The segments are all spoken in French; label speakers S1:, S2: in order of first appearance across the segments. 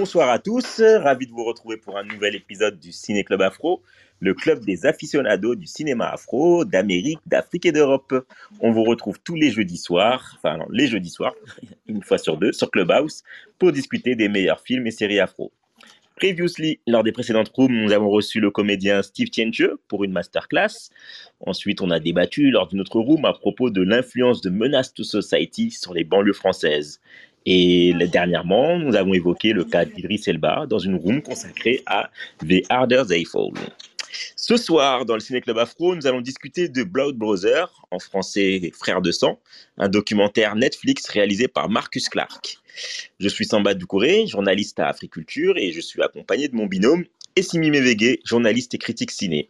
S1: Bonsoir à tous, ravi de vous retrouver pour un nouvel épisode du Ciné Club Afro, le club des aficionados du cinéma afro, d'Amérique, d'Afrique et d'Europe. On vous retrouve tous les jeudis soirs, enfin non, les jeudis soirs, une fois sur deux, sur Clubhouse, pour discuter des meilleurs films et séries afro. Previously, lors des précédentes rooms, nous avons reçu le comédien Steve Tienche pour une masterclass. Ensuite, on a débattu lors d'une autre room à propos de l'influence de Menace to Society sur les banlieues françaises. Et dernièrement, nous avons évoqué le cas d'Idris Elba dans une room consacrée à The Harder They Fall. Ce soir, dans le Ciné Club Afro, nous allons discuter de Blood Brother, en français Frères de sang, un documentaire Netflix réalisé par Marcus Clark. Je suis Samba Doucouré, journaliste à Africulture, et je suis accompagné de mon binôme Essimi Mevege, journaliste et critique ciné.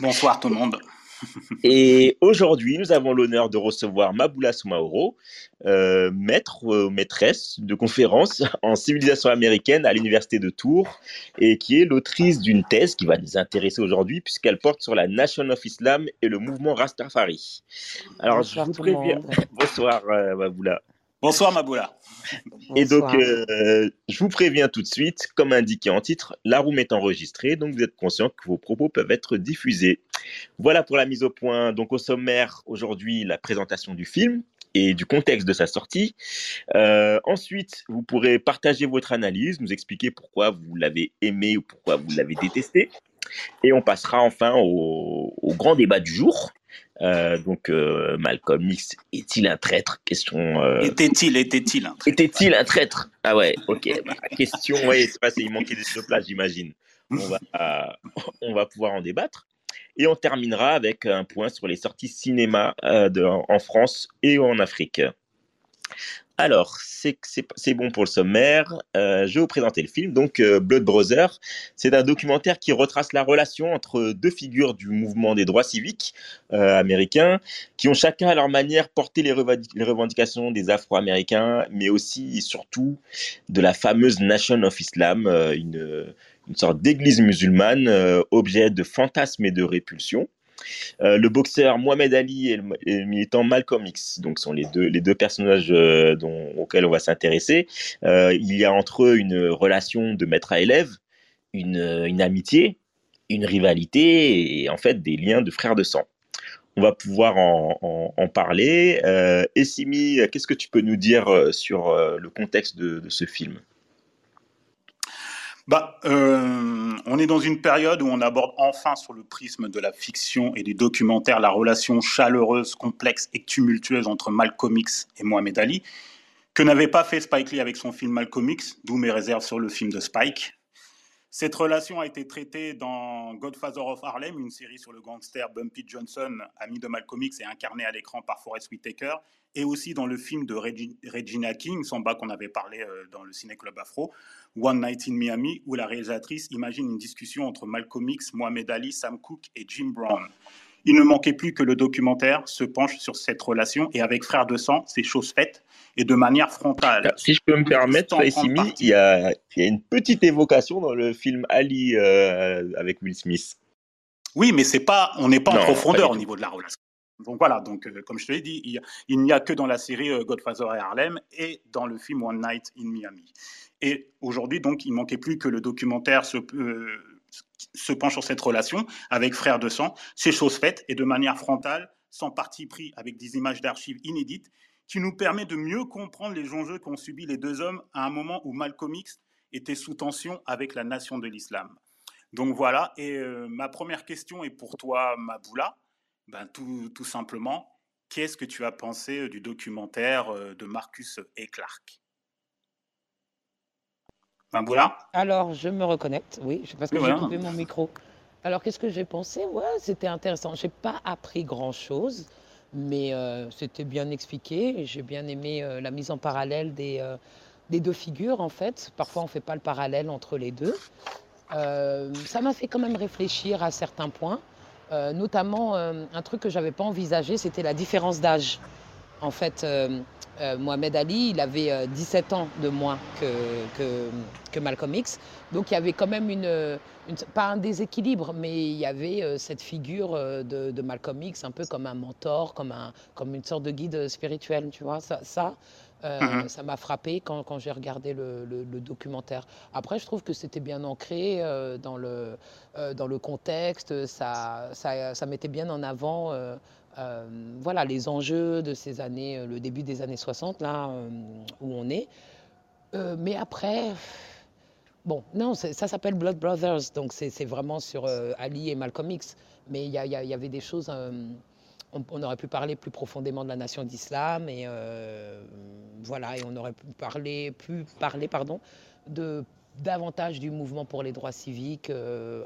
S2: Bonsoir tout le monde.
S1: Et aujourd'hui, nous avons l'honneur de recevoir Maboula Soumaoro, euh, maître ou euh, maîtresse de conférence en civilisation américaine à l'université de Tours et qui est l'autrice d'une thèse qui va nous intéresser aujourd'hui puisqu'elle porte sur la Nation of Islam et le mouvement Rastafari. Alors,
S3: Bonsoir
S1: je vous préviens. Bonsoir, euh, Maboula.
S2: Bonsoir Maboula.
S1: Et donc, euh, je vous préviens tout de suite, comme indiqué en titre, la room est enregistrée, donc vous êtes conscient que vos propos peuvent être diffusés. Voilà pour la mise au point. Donc, au sommaire, aujourd'hui, la présentation du film et du contexte de sa sortie. Euh, ensuite, vous pourrez partager votre analyse, nous expliquer pourquoi vous l'avez aimé ou pourquoi vous l'avez détesté. Et on passera enfin au, au grand débat du jour. Euh, donc, euh, Malcolm X est-il un traître? Question. euh,
S2: Était-il, était-il un traître?
S1: Était-il un traître? Ah ouais, ok. Bah, question, ouais, c'est pas, il manquait de place, j'imagine. On va, euh, on va pouvoir en débattre. Et on terminera avec un point sur les sorties cinéma euh, de- en France et en Afrique. Alors, c'est bon pour le sommaire. Euh, je vais vous présenter le film. Donc, euh, Blood Brother, c'est un documentaire qui retrace la relation entre deux figures du mouvement des droits civiques euh, américains, qui ont chacun à leur manière porté les, revendications des Afro-Américains, mais aussi et surtout de la fameuse Nation of Islam, une, une sorte d'église musulmane, objet de fantasmes et de répulsion. Euh, le boxeur Mohamed Ali et le, militant Malcolm X, donc sont les deux, les deux personnages euh, dont, auxquels on va s'intéresser. Euh, il y a entre eux une relation de maître à élève, une, amitié, une rivalité et en fait des liens de frères de sang. On va pouvoir en, en- en parler. Essimi, qu'est-ce que tu peux nous dire sur le contexte de ce film?
S2: Bah, euh, on est dans une période où on aborde enfin sur le prisme de la fiction et du documentaire la relation chaleureuse, complexe et tumultueuse entre Malcolm X et Mohamed Ali, que n'avait pas fait Spike Lee avec son film Malcolm X, d'où mes réserves sur le film de Spike. Cette relation a été traitée dans Godfather of Harlem, une série sur le gangster Bumpy Johnson, ami de Malcolm X et incarné à l'écran par Forest Whitaker, et aussi dans le film de Regi- Regina King, Samba qu'on avait parlé euh, dans le Ciné Club Afro, One Night in Miami, où la réalisatrice imagine une discussion entre Malcolm X, Mohamed Ali, Sam Cooke et Jim Brown. Il ne manquait plus que le documentaire se penche sur cette relation et avec Frères de sang, c'est chose faite et de manière frontale.
S1: Alors, Si je peux me permettre, il y a, il y a une petite évocation dans le film Ali euh, avec Will Smith.
S2: Oui, mais c'est pas, on n'est pas
S1: Non,
S2: en profondeur au niveau de la relation. Donc voilà, donc euh, comme je te l'ai dit, il n'y a que dans la série euh, Godfather et Harlem et dans le film One Night in Miami. Et aujourd'hui, donc, il manquait plus que le documentaire se, euh, se penche sur cette relation avec Frères de sang. C'est chose faite et de manière frontale, sans parti pris, avec des images d'archives inédites, qui nous permet de mieux comprendre les enjeux qu'ont subis les deux hommes à un moment où Malcolm X était sous tension avec la nation de l'islam. Donc voilà, et euh, ma première question est pour toi, Maboula. Ben, tout, tout simplement, qu'est-ce que tu as pensé euh, du documentaire euh, de Marcus et Clark?
S3: Alors, je me reconnecte, oui, je- parce que
S2: Oui,
S3: j'ai
S2: voilà.
S3: coupé mon micro. Alors, qu'est-ce que j'ai pensé? Ouais, c'était intéressant. J'ai pas appris grand-chose, mais euh, c'était bien expliqué. J'ai bien aimé euh, la mise en parallèle des, euh, des deux figures, en fait. Parfois, on ne fait pas le parallèle entre les deux. ça m'a fait quand même réfléchir à certains points. notamment, un truc que j'avais pas envisagé, c'était la différence d'âge. En fait, euh, Mohamed Ali, il avait 17 euh, ans de moins que, que, Malcolm X. Donc il y avait quand même une, pas un déséquilibre, mais il y avait euh, cette figure de, Malcolm X un peu comme un mentor, comme, un, comme une sorte de guide spirituel, tu vois. Ça, ça mhm. ça m'a frappé quand, quand j'ai regardé le, le, documentaire. Après, je trouve que c'était bien ancré dans, le, dans le contexte, ça, ça, ça mettait bien en avant euh, voilà les enjeux de ces années, euh, le début des années 60, là euh, où on est. mais après, bon, non, ça s'appelle Blood Brothers, donc c'est vraiment sur Ali et Malcolm X. Mais il y, avait des choses on, aurait pu parler plus profondément de la nation d'islam et voilà et on aurait pu parler parler pardon de davantage du mouvement pour les droits civiques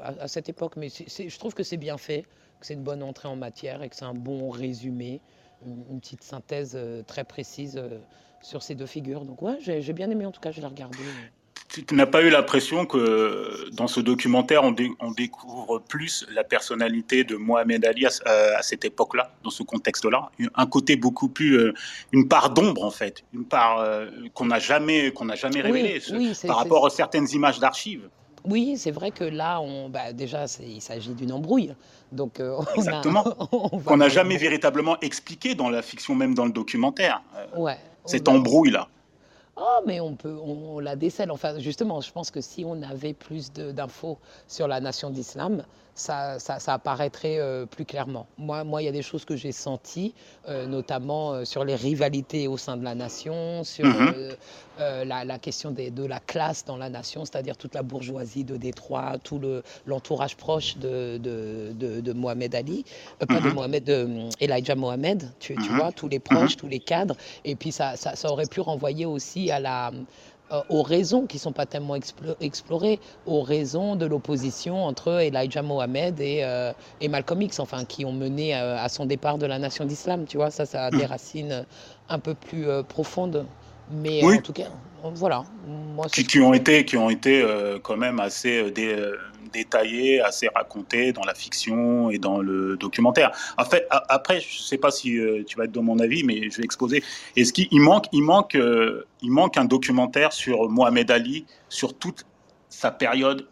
S3: à, cette époque mais je trouve que c'est bien fait que c'est une bonne entrée en matière et que c'est un bon résumé, une, petite synthèse euh, très précise euh, sur ces deux figures. Donc ouais, j'ai bien aimé en tout cas, je l'ai regardé.
S2: Tu n'as pas eu l'impression que dans ce documentaire, on, découvre plus la personnalité de Mohamed Ali à, cette époque-là, dans ce contexte-là? Un côté beaucoup plus, euh, une part d'ombre en fait, une part qu'on n'a jamais, qu'on n'a jamais révélée par rapport à certaines images d'archives.
S3: Oui, c'est vrai que là, on, bah, déjà, il s'agit d'une embrouille. Donc,
S2: euh, Exactement. Qu'on n'a jamais véritablement expliqué dans la fiction, même dans le documentaire. Euh, ouais. Cette embrouille-là.
S3: Oh, mais on peut, on, la décèle. Enfin, justement, je pense que si on avait plus d'infos sur la nation d'islam, ça, ça, apparaîtrait euh, plus clairement. Moi, moi, il y a des choses que j'ai senties, euh, notamment euh, sur les rivalités au sein de la nation, sur mhm. la, question des, de la classe dans la nation, c'est-à-dire toute la bourgeoisie de Détroit, tout l'entourage proche de, de, de, Mohamed Ali, pas de mhm. Mohamed, de Elijah Mohamed, tu, tu mhm. vois, tous les proches, tous les cadres. Et puis ça, ça, ça aurait pu renvoyer aussi à la aux raisons qui ne sont pas tellement explorées, aux raisons de l'opposition entre Elijah Mohamed et, euh, et, Malcolm X, enfin, qui ont mené euh, à, son départ de la nation d'islam. Tu vois, ça, ça a des hmm. racines un peu plus profondes. Mais en tout cas, voilà.
S2: Moi, qui, qui, ont été, qui ont été quand même assez détaillé, assez raconté dans la fiction et dans le documentaire. En fait, après, je ne sais pas si euh, tu vas être de mon avis, mais je vais exposer. Est-ce qu'il manque, il manque, euh, il manque un documentaire sur Mohamed Ali, sur toute sa période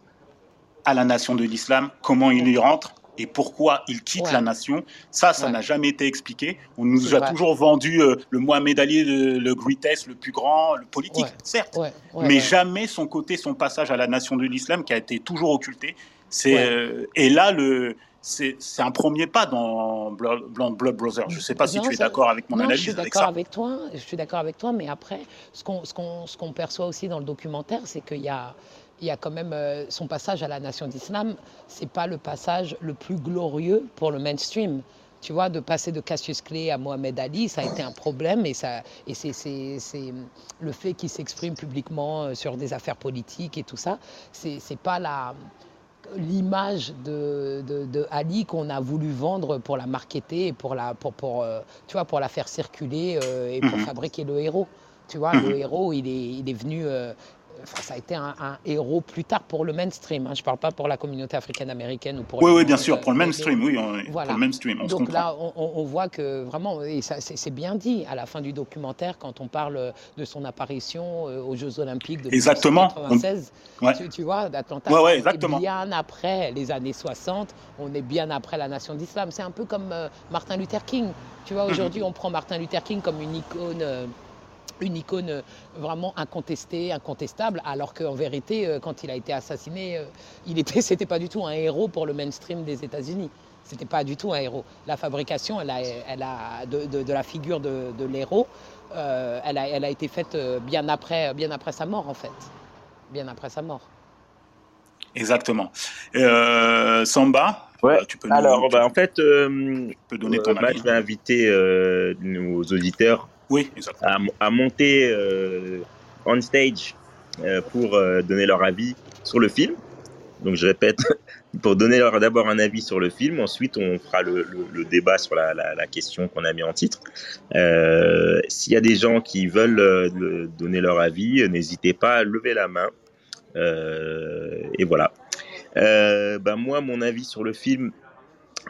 S2: à la nation de l'islam, comment il y rentre? Et pourquoi il quitte la nation. Ça, ça n'a jamais été expliqué. On nous a toujours vendu euh, le Mohamed Ali, le, greatest, le plus grand, le politique, certes, mais jamais son côté, son passage à la nation de l'islam qui a été toujours occulté. C'est euh, et là le c'est un premier pas dans Blood, Blood Brothers. Je ne sais pas si tu es d'accord avec mon analyse.
S3: Je suis d'accord avec, toi. Je suis d'accord avec toi, mais après, ce qu'on ce qu'on perçoit aussi dans le documentaire, c'est qu'il y a il y a quand même euh, son passage à la nation d'islam, c'est pas le passage le plus glorieux pour le mainstream. Tu vois, de passer de Cassius Clay à Mohamed Ali, ça a été un problème et, ça, et c'est, le fait qu'il s'exprime publiquement euh, sur des affaires politiques et tout ça, c'est, c'est pas la, l'image de, de, Ali qu'on a voulu vendre pour la marketer et pour la, pour, pour, euh, tu vois, pour la faire circuler et pour mhm. fabriquer le héros. Tu vois, le mhm. héros, il est, il est venu, ça a été un, héros plus tard pour le mainstream. Hein. Je ne parle pas pour la communauté africaine-américaine ou pour.
S2: Oui, oui, bien sûr, pour le mainstream, oui, pour le mainstream. On
S3: Donc là, on, voit que vraiment, et c'est bien dit à la fin du documentaire quand on parle de son apparition euh, aux Jeux Olympiques de
S2: exactement.
S3: 1996. Tu, tu, vois, d'Atlanta.
S2: Ouais, exactement.
S3: Bien après les années 60, on est bien après la nation d'islam. C'est un peu comme euh, Martin Luther King. Tu vois, aujourd'hui, on prend Martin Luther King comme une icône. Euh, une icône euh, vraiment incontestée, incontestable, alors qu'en vérité, euh, quand il a été assassiné, euh, il était, c'était pas du tout un héros pour le mainstream des États-Unis. C'était pas du tout un héros. La fabrication, elle a, elle a de, la figure de, l'héros, elle, a, elle, a, été faite bien après, bien après sa mort, en fait. Bien après sa mort.
S2: Exactement. Samba,
S1: ouais. tu peux nous, Alors, bah, en fait, peux donner ton avis. je vais inviter nos auditeurs
S2: oui,
S1: À, monter euh, on stage euh, pour euh, donner leur avis sur le film. Donc je répète, pour donner d'abord un avis sur le film, ensuite on fera le, débat sur la, question qu'on a mis en titre. S'il y a des gens qui veulent donner leur avis, n'hésitez pas à lever la main. et voilà. ben moi, mon avis sur le film,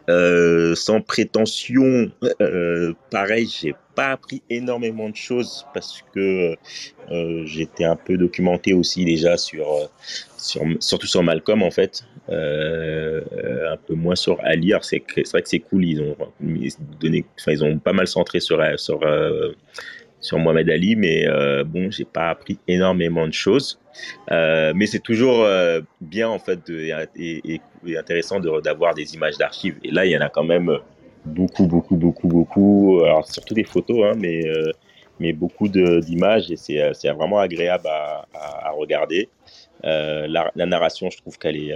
S1: euh, sans prétention, euh, pareil, j'ai pas appris énormément de choses parce que euh, j'étais un peu documenté aussi déjà sur, sur surtout sur Malcolm en fait, un peu moins sur Ali. c'est vrai que c'est cool, ils ont donné, enfin, ils ont pas mal centré sur sur Mohamed Ali, mais bon, j'ai pas appris énormément de choses. Mais c'est toujours bien en fait de, et, intéressant d'avoir des images d'archives. Et là, il y en a quand même beaucoup, beaucoup, beaucoup, beaucoup. Alors surtout des photos, hein, mais euh, mais beaucoup d'images et c'est vraiment agréable à, à, regarder. La, la, narration, je trouve qu'elle est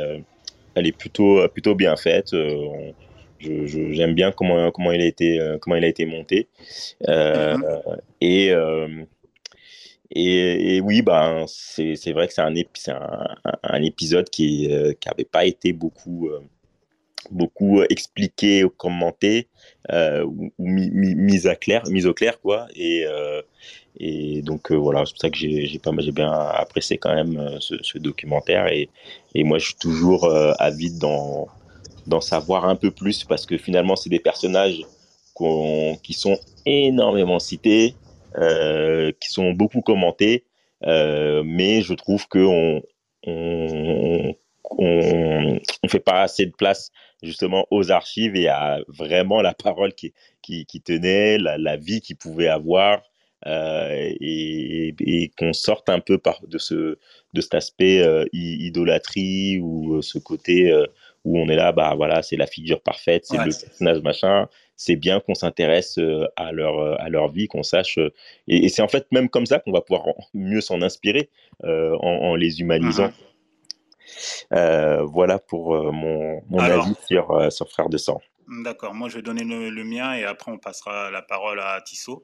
S1: elle est plutôt plutôt bien faite. On, j'aime bien comment comment il a été euh, comment il a été monté euh, mhm. et, euh, et, oui ben c'est vrai que c'est un, épisode qui qui avait pas été beaucoup beaucoup expliqué ou commenté ou, mis, à clair mis au clair quoi. Et et donc voilà c'est pour ça que j'ai bien apprécié quand même ce, documentaire. Et, et moi je suis toujours avide d'en savoir un peu plus parce que finalement, c'est des personnages qui sont énormément cités, euh, qui sont beaucoup commentés, euh, mais je trouve qu'on on, on, fait pas assez de place justement aux archives et à vraiment la parole qui, qui, tenait, la, vie qu'il pouvait avoir. Euh, et, qu'on sorte un peu par, de, ce, de cet aspect idolâtrie ou ce côté où on est là, bah voilà, c'est la figure parfaite, c'est le personnage machin. C'est bien qu'on s'intéresse euh, à leur euh, à leur vie, qu'on sache. Euh, et, c'est en fait même comme ça qu'on va pouvoir mieux s'en inspirer en, les humanisant. Mm-hmm. voilà pour mon, mon avis sur, sur Frère de sang.
S2: D'accord, moi je vais donner le, mien et après on passera la parole à Tissot.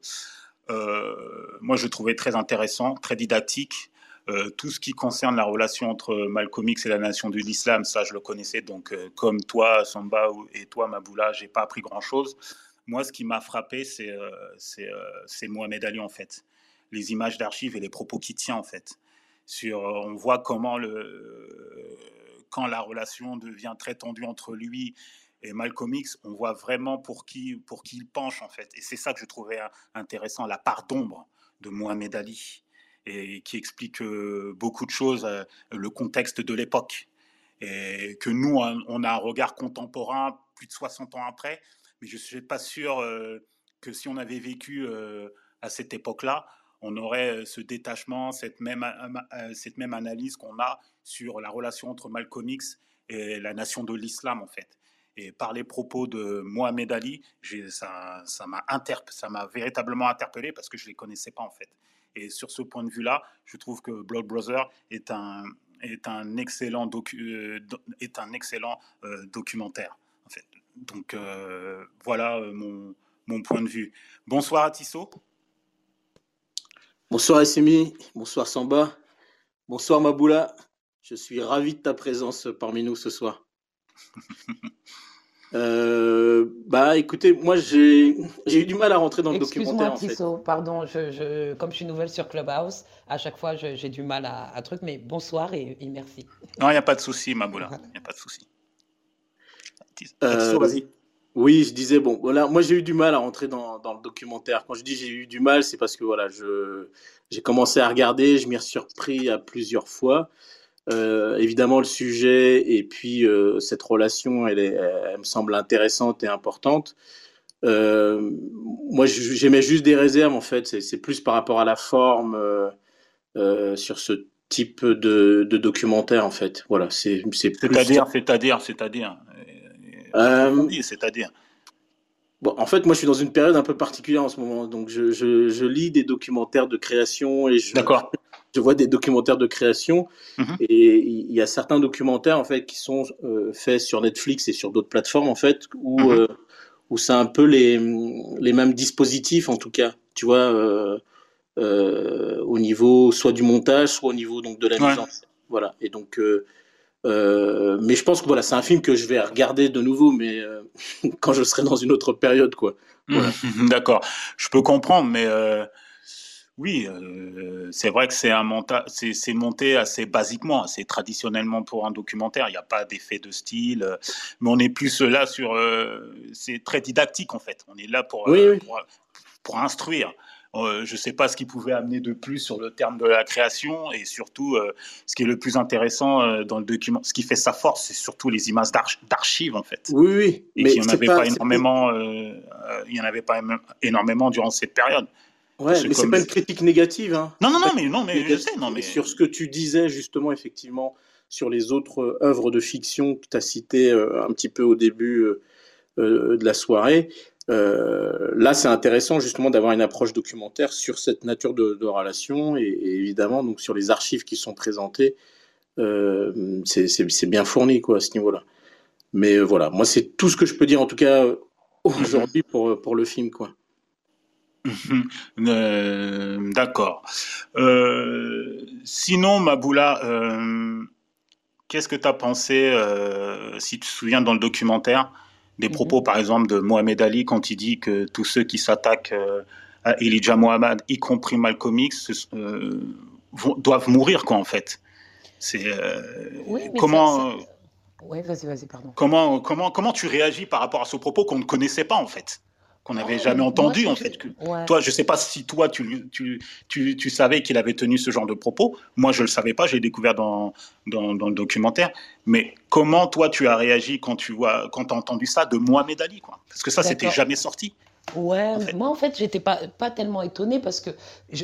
S2: moi je trouvais très intéressant, très didactique. Euh, tout ce qui concerne la relation entre Malcolm X et la nation de l'islam, ça je le connaissais. Donc, euh, comme toi, Samba, et toi, Maboula, j'ai pas appris grand-chose. Moi, ce qui m'a frappé, c'est euh, Mohamed Ali, en fait. Les images d'archives et les propos qu'il tient, en fait. Sur, on voit comment, le, quand la relation devient très tendue entre lui et Malcolm X, on voit vraiment pour qui, pour qui il penche, en fait. Et c'est ça que je trouvais intéressant, la part d'ombre de Mohamed Ali et qui explique beaucoup de choses, le contexte de l'époque. Et que nous, on a un regard contemporain plus de 60 ans après, mais je ne suis pas sûr que si on avait vécu à cette époque-là, on aurait ce détachement, cette même, cette même analyse qu'on a sur la relation entre Malcolm X et la nation de l'islam, en fait. Et par les propos de Mohamed Ali, ça m'a ça m'a véritablement interpellé parce que je ne les connaissais pas, en fait. Et sur ce point de vue-là, je trouve que Blood Brother est un, est un excellent, docu, euh, est un excellent euh, documentaire. En fait. Donc euh, voilà mon, mon, point de vue. Bonsoir à Tissot.
S4: Bonsoir Essimi, bonsoir Samba, bonsoir Maboula. Je suis ravi de ta présence parmi nous ce soir. Euh, bah écoutez, moi j'ai eu du mal à rentrer dans le documentaire.
S3: Excuse-moi pardon, je, comme je suis nouvelle sur Clubhouse, à chaque fois j'ai du mal à, à, truc, mais bonsoir et, merci.
S2: Non, il n'y a pas de souci, Maboula, il n'y a pas de souci.
S4: Euh, vas-y. Oui, je disais, bon, voilà, moi j'ai eu du mal à rentrer dans, dans le documentaire. Quand je dis j'ai eu du mal, c'est parce que voilà, j'ai commencé à regarder, je m'y suis surpris à plusieurs fois. Euh, évidemment, le sujet et puis euh, cette relation, elle, est, elle, me semble intéressante et importante. Euh, moi, j'aimais juste des réserves, en fait. C'est plus par rapport à la forme sur ce type de, de, documentaire, en fait. Voilà, c'est
S2: C'est-à-dire, c'est-à-dire, c'est-à-dire. C'est-à-dire.
S4: Bon, en fait, moi, je suis dans une période un peu particulière en ce moment. Donc, je, je, je lis des documentaires de création et je,
S2: D'accord
S4: je vois des documentaires de création mhm. et il y a certains documentaires en fait qui sont euh, faits sur Netflix et sur d'autres plateformes en fait où mhm. euh, où c'est un peu les les mêmes dispositifs en tout cas tu vois euh, au niveau soit du montage soit au niveau donc de la mise en voilà et donc Euh, mais je pense que voilà, c'est un film que je vais regarder de nouveau, mais euh, quand je serai dans une autre période, quoi.
S2: D'accord, je peux comprendre, mais oui, c'est vrai que c'est un monta c'est monté assez basiquement, assez traditionnellement pour un documentaire. Il n'y a pas d'effet de style, mais on est plus là sur. c'est très didactique en fait. On est là pour, pour, pour instruire. Euh, je ne sais pas ce qui pouvait amener de plus sur le terme de la création et surtout euh, ce qui est le plus intéressant euh, dans le document, ce qui fait sa force, c'est surtout les images d'archives en fait.
S4: Oui, oui.
S2: Et il n'y en avait pas, énormément, il y en avait pas énormément durant cette période.
S4: Ouais, mais c'est pas une critique négative. Hein.
S2: Non, non, non, mais non, mais je sais, non, mais
S4: sur ce que tu disais justement, effectivement, sur les autres œuvres de fiction que tu as citées un petit peu au début de la soirée. Euh, là, c'est intéressant justement d'avoir une approche documentaire sur cette nature de, relation et, évidemment donc sur les archives qui sont présentées, euh, c'est bien fourni quoi à ce niveau-là. Mais euh, voilà, moi c'est tout ce que je peux dire en tout cas aujourd'hui pour, pour le film quoi.
S2: D'accord. sinon, Maboula, qu'est-ce que tu as pensé, si tu te souviens, dans le documentaire, des mhm. propos, par exemple, de Mohamed Ali quand il dit que tous ceux qui s'attaquent euh, à Elijah Muhammad, y compris Malcolm X, euh, doivent mourir, quoi, en fait. C'est euh, comment.
S3: vas-y, vas-y, pardon.
S2: Comment, comment, comment tu réagis par rapport à ce propos qu'on ne connaissait pas, en fait? Qu'on n'avait jamais entendu en fait. Que, Toi, je sais pas si toi tu, tu, tu, tu savais qu'il avait tenu ce genre de propos. Moi, je le savais pas. J'ai découvert dans, dans, dans, le documentaire. Mais comment toi tu as réagi quand tu vois quand as entendu ça de Mohamed Ali quoi? Parce que ça, c'était jamais sorti.
S3: Ouais, moi en fait, j'étais pas, pas tellement étonnée parce que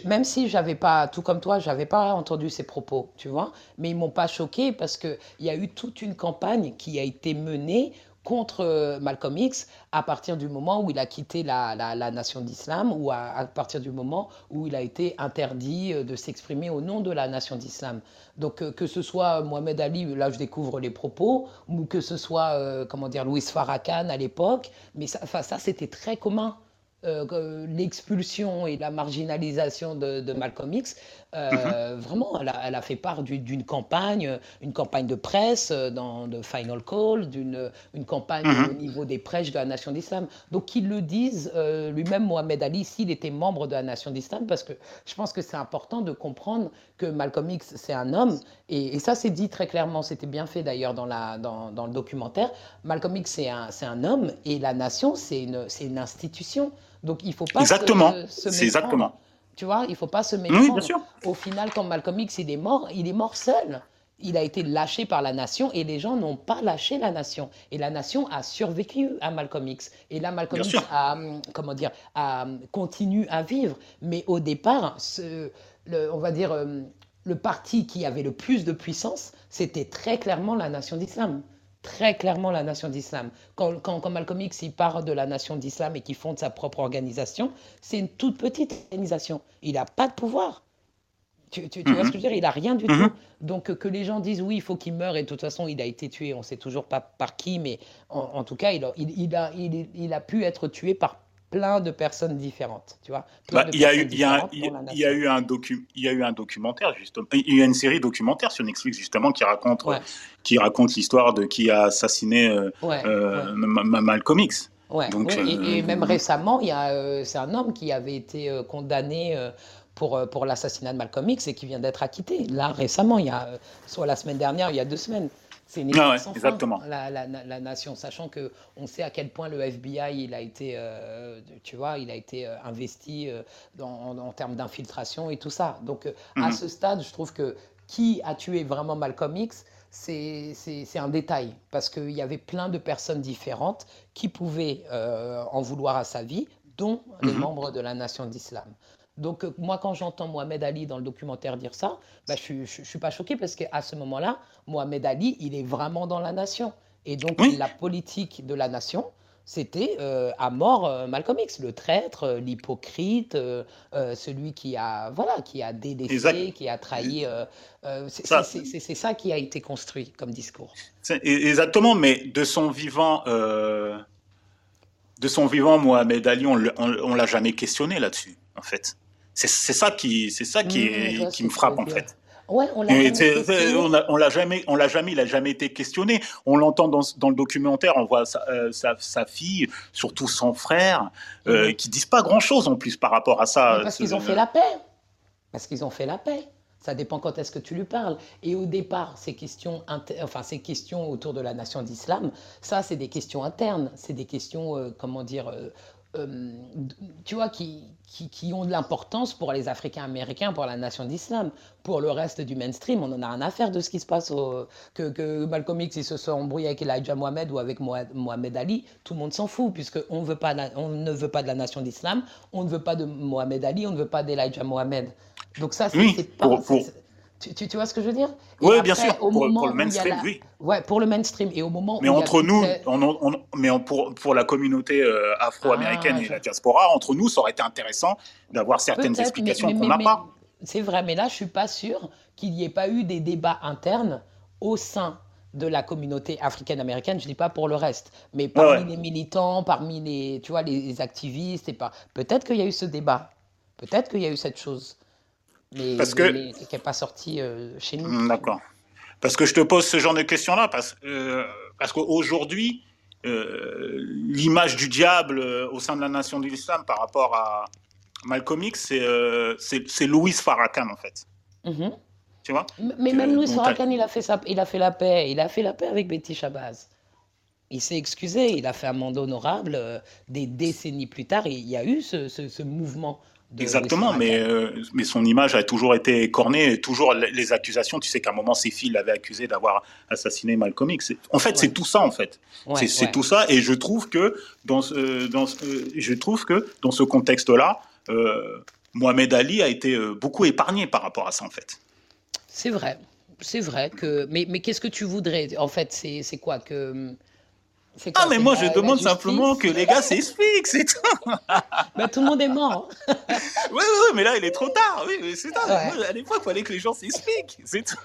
S3: même si j'avais pas, tout comme toi, j'avais pas entendu ces propos, tu vois, mais ils m'ont pas choqué parce qu'il y a eu toute une campagne qui a été menée contre euh, Malcolm X à partir du moment où il a quitté la, nation d'islam ou à, partir du moment où il a été interdit euh, de s'exprimer au nom de la nation d'islam. Donc euh, que ce soit Mohamed Ali, là je découvre les propos, ou que ce soit, comment dire, Louis Farrakhan à l'époque, mais ça, ça c'était très commun. L'expulsion et la marginalisation de, de Malcolm X euh, mhm. Vraiment, elle a, fait part d'une campagne, une campagne de presse euh, dans de Final Call, d'une une campagne mhm. au niveau des prêches de la Nation d'Islam. Donc qu'ils le disent, euh, lui-même Mohamed Ali, s'il était membre de la Nation d'Islam, parce que je pense que c'est important de comprendre que Malcolm X, c'est un homme, et, ça c'est dit très clairement, c'était bien fait d'ailleurs dans, la, dans, dans, le documentaire. Malcolm X, c'est un, un homme, et la nation, c'est une, une institution. Donc il faut pas
S2: exactement. C'est exactement.
S3: Tu vois, il ne faut pas se méprendre. Au final, quand Malcolm X il est mort, il est mort seul. Il a été lâché par la nation et les gens n'ont pas lâché la nation. Et la nation a survécu à Malcolm X. Et là, Malcolm X a, comment dire, a, continue à vivre. Mais au départ, ce, le, on va dire, euh, le parti qui avait le plus de puissance, c'était très clairement la nation d'islam très clairement la nation d'islam. Quand, quand, Malcolm X il part de la nation d'islam et qu'il fonde sa propre organisation, c'est une toute petite organisation. Il n'a pas de pouvoir. Tu, tu, vois ce que je veux dire? Il n'a rien du mhm. tout. Donc que les gens disent oui, il faut qu'il meure et de toute façon il a été tué, on ne sait toujours pas par qui, mais en, tout cas il il, a, il, a pu être tué par plein de personnes différentes, tu vois.
S2: Bah, il, y a eu, il, y a, il y a eu un docu, il y a eu un documentaire justement, il y a une série documentaire sur Netflix justement qui raconte, qui raconte l'histoire de qui a assassiné euh, euh, Malcolm X.
S3: Donc, et, euh, même récemment, il y a, c'est un homme qui avait été condamné pour, pour l'assassinat de Malcolm X et qui vient d'être acquitté. Là, récemment, il y a, soit la semaine dernière, il y a deux semaines. C'est une
S2: ah exactement.
S3: la, la, la, nation, sachant que on sait à quel point le FBI il a été, euh, tu vois, il a été euh, investi euh, dans, en, termes d'infiltration et tout ça. Donc à mhm. ce stade, je trouve que qui a tué vraiment Malcolm X, c'est un détail, parce qu'il y avait plein de personnes différentes qui pouvaient en vouloir à sa vie, dont les mhm. membres de la nation d'islam. Donc euh, moi, quand j'entends Mohamed Ali dans le documentaire dire ça, bah, je ne suis pas choqué parce qu'à ce moment-là, Mohamed Ali, il est vraiment dans la nation. Et donc la politique de la nation, c'était euh, à mort euh, Malcolm X, le traître, l'hypocrite, celui qui a, voilà, qui a délaissé, qui a trahi. c'est ça qui a été construit comme discours.
S2: Exactement, mais de son vivant, de son vivant, Mohamed Ali, on ne l'a jamais questionné là-dessus, en fait. C'est ça qui, c'est ça qui, mmh, qui me frappe en fait.
S3: Ouais, on l'a
S2: jamais, on l'a jamais, il a jamais été questionné. On l'entend dans, dans, le documentaire, on voit sa, euh, sa, fille, surtout son frère, euh, mhm. qui disent pas grand chose en plus par rapport à ça.
S3: parce qu'ils ont fait la paix. Parce qu'ils ont fait la paix. Ça dépend quand est-ce que tu lui parles. Et au départ, ces questions, enfin, ces questions autour de la nation d'islam, ça, c'est des questions internes. C'est des questions, euh, comment dire, euh, tu vois, qui, qui, ont de l'importance pour les Africains américains, pour la nation d'islam. Pour le reste du mainstream, on en a rien à faire de ce qui se passe, que, que, Malcolm X il se soit embrouillé avec Elijah Mohamed ou avec Mohamed Ali. Tout le monde s'en fout, puisqu'on veut pas, on ne veut pas de la nation d'islam, on ne veut pas de Mohamed Ali, on ne veut pas d'Elijah Mohamed. Donc ça, c'est pas... Tu, tu, vois ce que je veux dire?
S2: Oui, bien sûr, pour, le mainstream, oui.
S3: Ouais, pour le mainstream. Et au moment
S2: mais entre nous, on, mais pour, pour la communauté euh, afro-américaine ah, et la diaspora, entre nous, ça aurait été intéressant d'avoir certaines explications qu'on n'a pas.
S3: C'est vrai, mais là, je ne suis pas sûr qu'il n'y ait pas eu des débats internes au sein de la communauté africaine-américaine, je ne dis pas pour le reste, mais parmi les militants, parmi les, tu vois, les activistes, et pas. Peut-être qu'il y a eu ce débat, peut-être qu'il y a eu cette chose mais, parce que qui n'est pas sorti euh, chez nous.
S2: Hmm, d'accord. Parce que je te pose ce genre de questions-là, parce, euh, parce qu'aujourd'hui, euh, l'image du diable au sein de la nation de l'islam par rapport à Malcolm X, c'est Louis Farrakhan, en fait.
S3: Mhm. Tu vois? Mais même Louis Farrakhan, il a, fait il a fait la paix. Il a fait la paix avec Betty Shabazz. Il s'est excusé, il a fait un mandat honorable. des décennies plus tard, il y a eu ce, ce mouvement
S2: Exactement, mais, euh, mais son image a toujours été cornée, toujours les accusations. Tu sais qu'à un moment, ses filles l'avaient accusé d'avoir assassiné Malcolm X. En fait, c'est tout ça, en fait. c'est tout ça, et je trouve que dans, ce, dans je trouve que dans ce contexte-là, euh, Mohamed Ali a été euh, beaucoup épargné par rapport à ça, en fait.
S3: C'est vrai, c'est vrai que. Mais, mais qu'est-ce que tu voudrais En fait, c'est quoi que
S2: ah, mais moi, je demande simplement que les gars s'expliquent, c'est tout.
S3: mais tout le monde est mort.
S2: oui, oui, oui, mais là, il est trop tard. Oui, c'est ça. À l'époque, il fallait que les gens s'expliquent, c'est tout.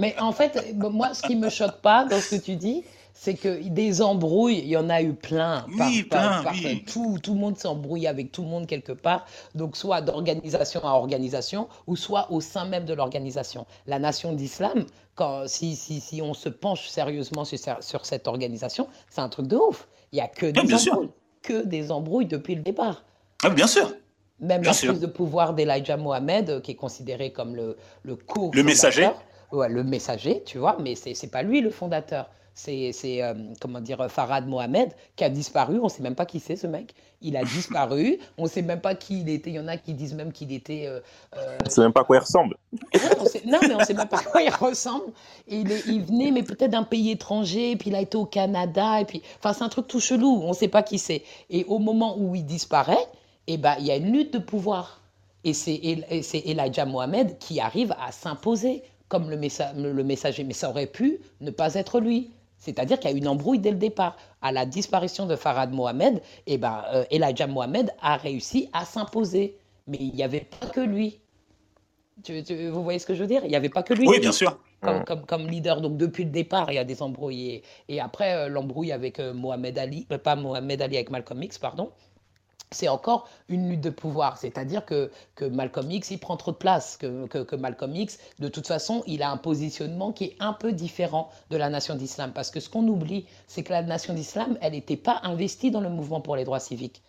S3: mais en fait, moi, ce qui me choque pas dans ce que tu dis, c'est que des embrouilles, il y en a eu plein.
S2: Oui, plein, oui.
S3: Tout, tout le monde s'embrouille avec tout le monde quelque part, donc soit d'organisation à organisation, ou soit au sein même de l'organisation. La nation d'islam, si, si, si, on se penche sérieusement sur, sur cette organisation, c'est un truc de ouf. Il n'y a que des embrouilles. Que des embrouilles depuis le départ.
S2: Ah, bien sûr.
S3: Même la prise de pouvoir d'Elijah Mohamed, euh, qui est considéré comme le, le co
S2: Le messager.
S3: Ouais, le messager, tu vois, mais ce n'est pas lui le fondateur c'est euh, comment dire Farad Mohamed qui a disparu. On ne sait même pas qui c'est ce mec. Il a disparu. On ne sait même pas qui il était. Il y en a qui disent même qu'il était. Euh,
S1: euh on ne sait même pas quoi il ressemble.
S3: non, mais on ne sait même pas quoi il ressemble. il, il, venait, mais peut-être d'un pays étranger. puis il a été au Canada. Et puis, enfin, c'est un truc tout chelou. On ne sait pas qui c'est. Et au moment où il disparaît, eh ben, il y a une lutte de pouvoir. Et c'est Elijah Mohamed qui arrive à s'imposer comme le, le messager. Mais ça aurait pu ne pas être lui. C'est-à-dire qu'il y a une embrouille dès le départ. À la disparition de Farad Mohamed, eh ben, euh, Elijah Mohamed a réussi à s'imposer. Mais il n'y avait pas que lui. vous voyez ce que je veux dire? Il n'y avait pas que lui.
S2: Oui, bien sûr.
S3: Comme, leader. Donc depuis le départ, il y a des embrouilles. Et, après, euh, l'embrouille avec euh, Mohamed Ali, pas Mohamed Ali, avec Malcolm X, pardon c'est encore une lutte de pouvoir. C'est-à-dire que, que, Malcolm X, il prend trop de place, que, que, Malcolm X, de toute façon, il a un positionnement qui est un peu différent de la nation d'islam. Parce que ce qu'on oublie, c'est que la nation d'islam, elle n'était pas investie dans le mouvement pour les droits civiques.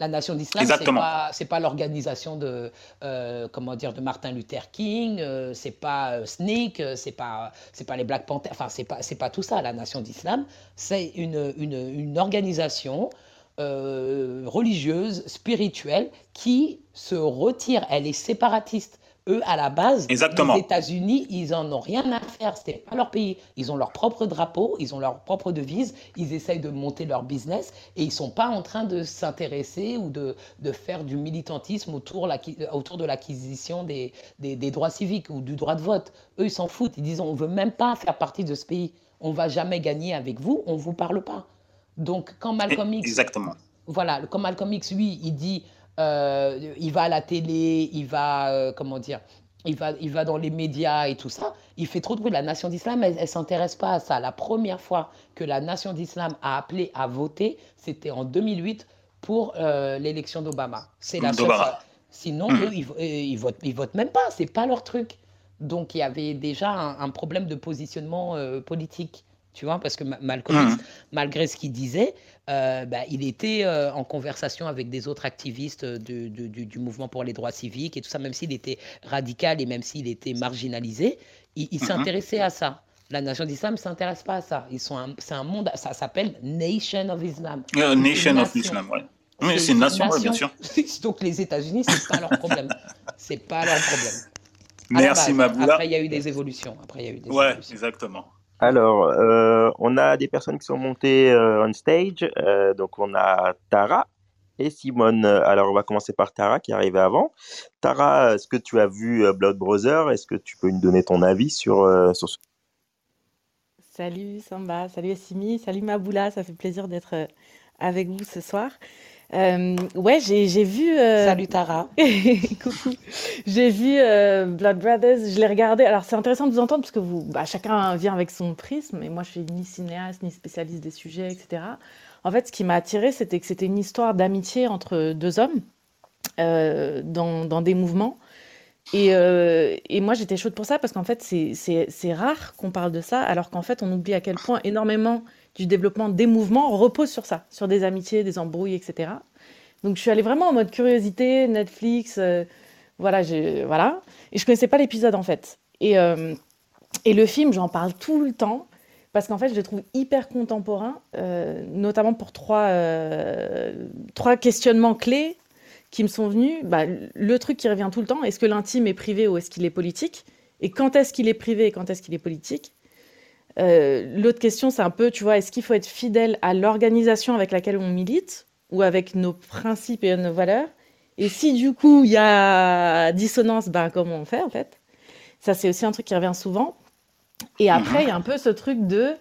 S3: La nation d'islam, c'est pas pas l'organisation de euh, comment dire de Martin Luther King, euh, c'est pas euh, SNCC, euh, c'est pas c'est pas les Black Panthers, enfin c'est pas c'est pas tout ça. La nation d'islam, c'est une, une, une organisation euh, religieuse, spirituelle, qui se retire. Elle est séparatiste. Eux, à la base,
S2: Exactement.
S3: les États-Unis, ils en ont rien à faire. C'était pas leur pays. Ils ont leur propre drapeau, ils ont leur propre devise. Ils essayent de monter leur business et ils sont pas en train de s'intéresser ou de, de, faire du militantisme autour, autour de l'acquisition des, des, des, droits civiques ou du droit de vote. Eux, ils s'en foutent. Ils disent on veut même pas faire partie de ce pays. On va jamais gagner avec vous. On vous parle pas. Donc, quand Malcolm X.
S2: Exactement.
S3: Voilà, quand Malcolm X, lui, il dit euh, il va à la télé, il va, euh, comment dire, il va, il va dans les médias et tout ça, il fait trop de bruit. La nation d'islam, elle ne s'intéresse pas à ça. La première fois que la nation d'islam a appelé à voter, c'était en 2008 pour euh, l'élection d'Obama. C'est la seule fois. Sinon, hmm. eux, ils, ils, votent, ils votent même pas. C'est pas leur truc. Donc il y avait déjà un, problème de positionnement politique. Tu vois, parce que Malcolm X, mmh. malgré ce qu'il disait, euh, bah, il était euh, en conversation avec des autres activistes du, mouvement pour les droits civiques et tout ça, même s'il était radical et même s'il était marginalisé, il, il s'intéressait à ça. La nation d'Islam ne s'intéresse pas à ça. Ils sont c'est un monde, ça s'appelle Nation of Islam.
S2: nation of Islam, oui. Oui, c'est une nation, bien sûr.
S3: Donc les États-Unis, c'est pas leur problème. c'est pas leur problème.
S2: Merci Maboula.
S3: Après, il y a eu des évolutions. Après, il y a eu des
S2: ouais, exactement.
S1: Alors, euh, on a des personnes qui sont montées euh, on stage. Euh, donc, on a Tara et Simone. Alors, on va commencer par Tara qui est arrivée avant. Tara, est-ce que tu as vu Blood Brother Est-ce que tu peux nous donner ton avis sur, sur ce
S5: Salut Samba, salut Assimi, salut Maboula, ça fait plaisir d'être avec vous ce soir. Euh, ouais, j'ai vu.
S3: Euh, Salut Tara.
S5: Coucou. J'ai vu euh, Blood Brothers, je l'ai regardé. Alors c'est intéressant de vous entendre parce que vous, bah, chacun vient avec son prisme. Et moi, je suis ni cinéaste ni spécialiste des sujets, etc. En fait, ce qui m'a attiré, c'était que c'était une histoire d'amitié entre deux hommes dans, dans, des mouvements. Et, et moi, j'étais chaude pour ça parce qu'en fait, c'est rare qu'on parle de ça, alors qu'en fait, on oublie à quel point énormément du développement des mouvements repose sur ça, sur des amitiés, des embrouilles, etc. Donc je suis allée vraiment en mode curiosité, Netflix, euh, voilà, voilà. Et je connaissais pas l'épisode en fait. Et, euh, et le film, j'en parle tout le temps parce qu'en fait, je le trouve hyper contemporain, euh, notamment pour trois, trois questionnements clés qui me sont venus. Bah, le truc qui revient tout le temps, est-ce que l'intime est privé ou est-ce qu'il est politique? Et quand est-ce qu'il est privé et quand est-ce qu'il est politique? L'autre question, c'est un peu, tu vois, est-ce qu'il faut être fidèle à l'organisation avec laquelle on milite ou avec nos principes et nos valeurs? Et si du coup il y a dissonance, ben comment on fait en fait? Ça, c'est aussi un truc qui revient souvent. Et après, il y a un peu ce truc de,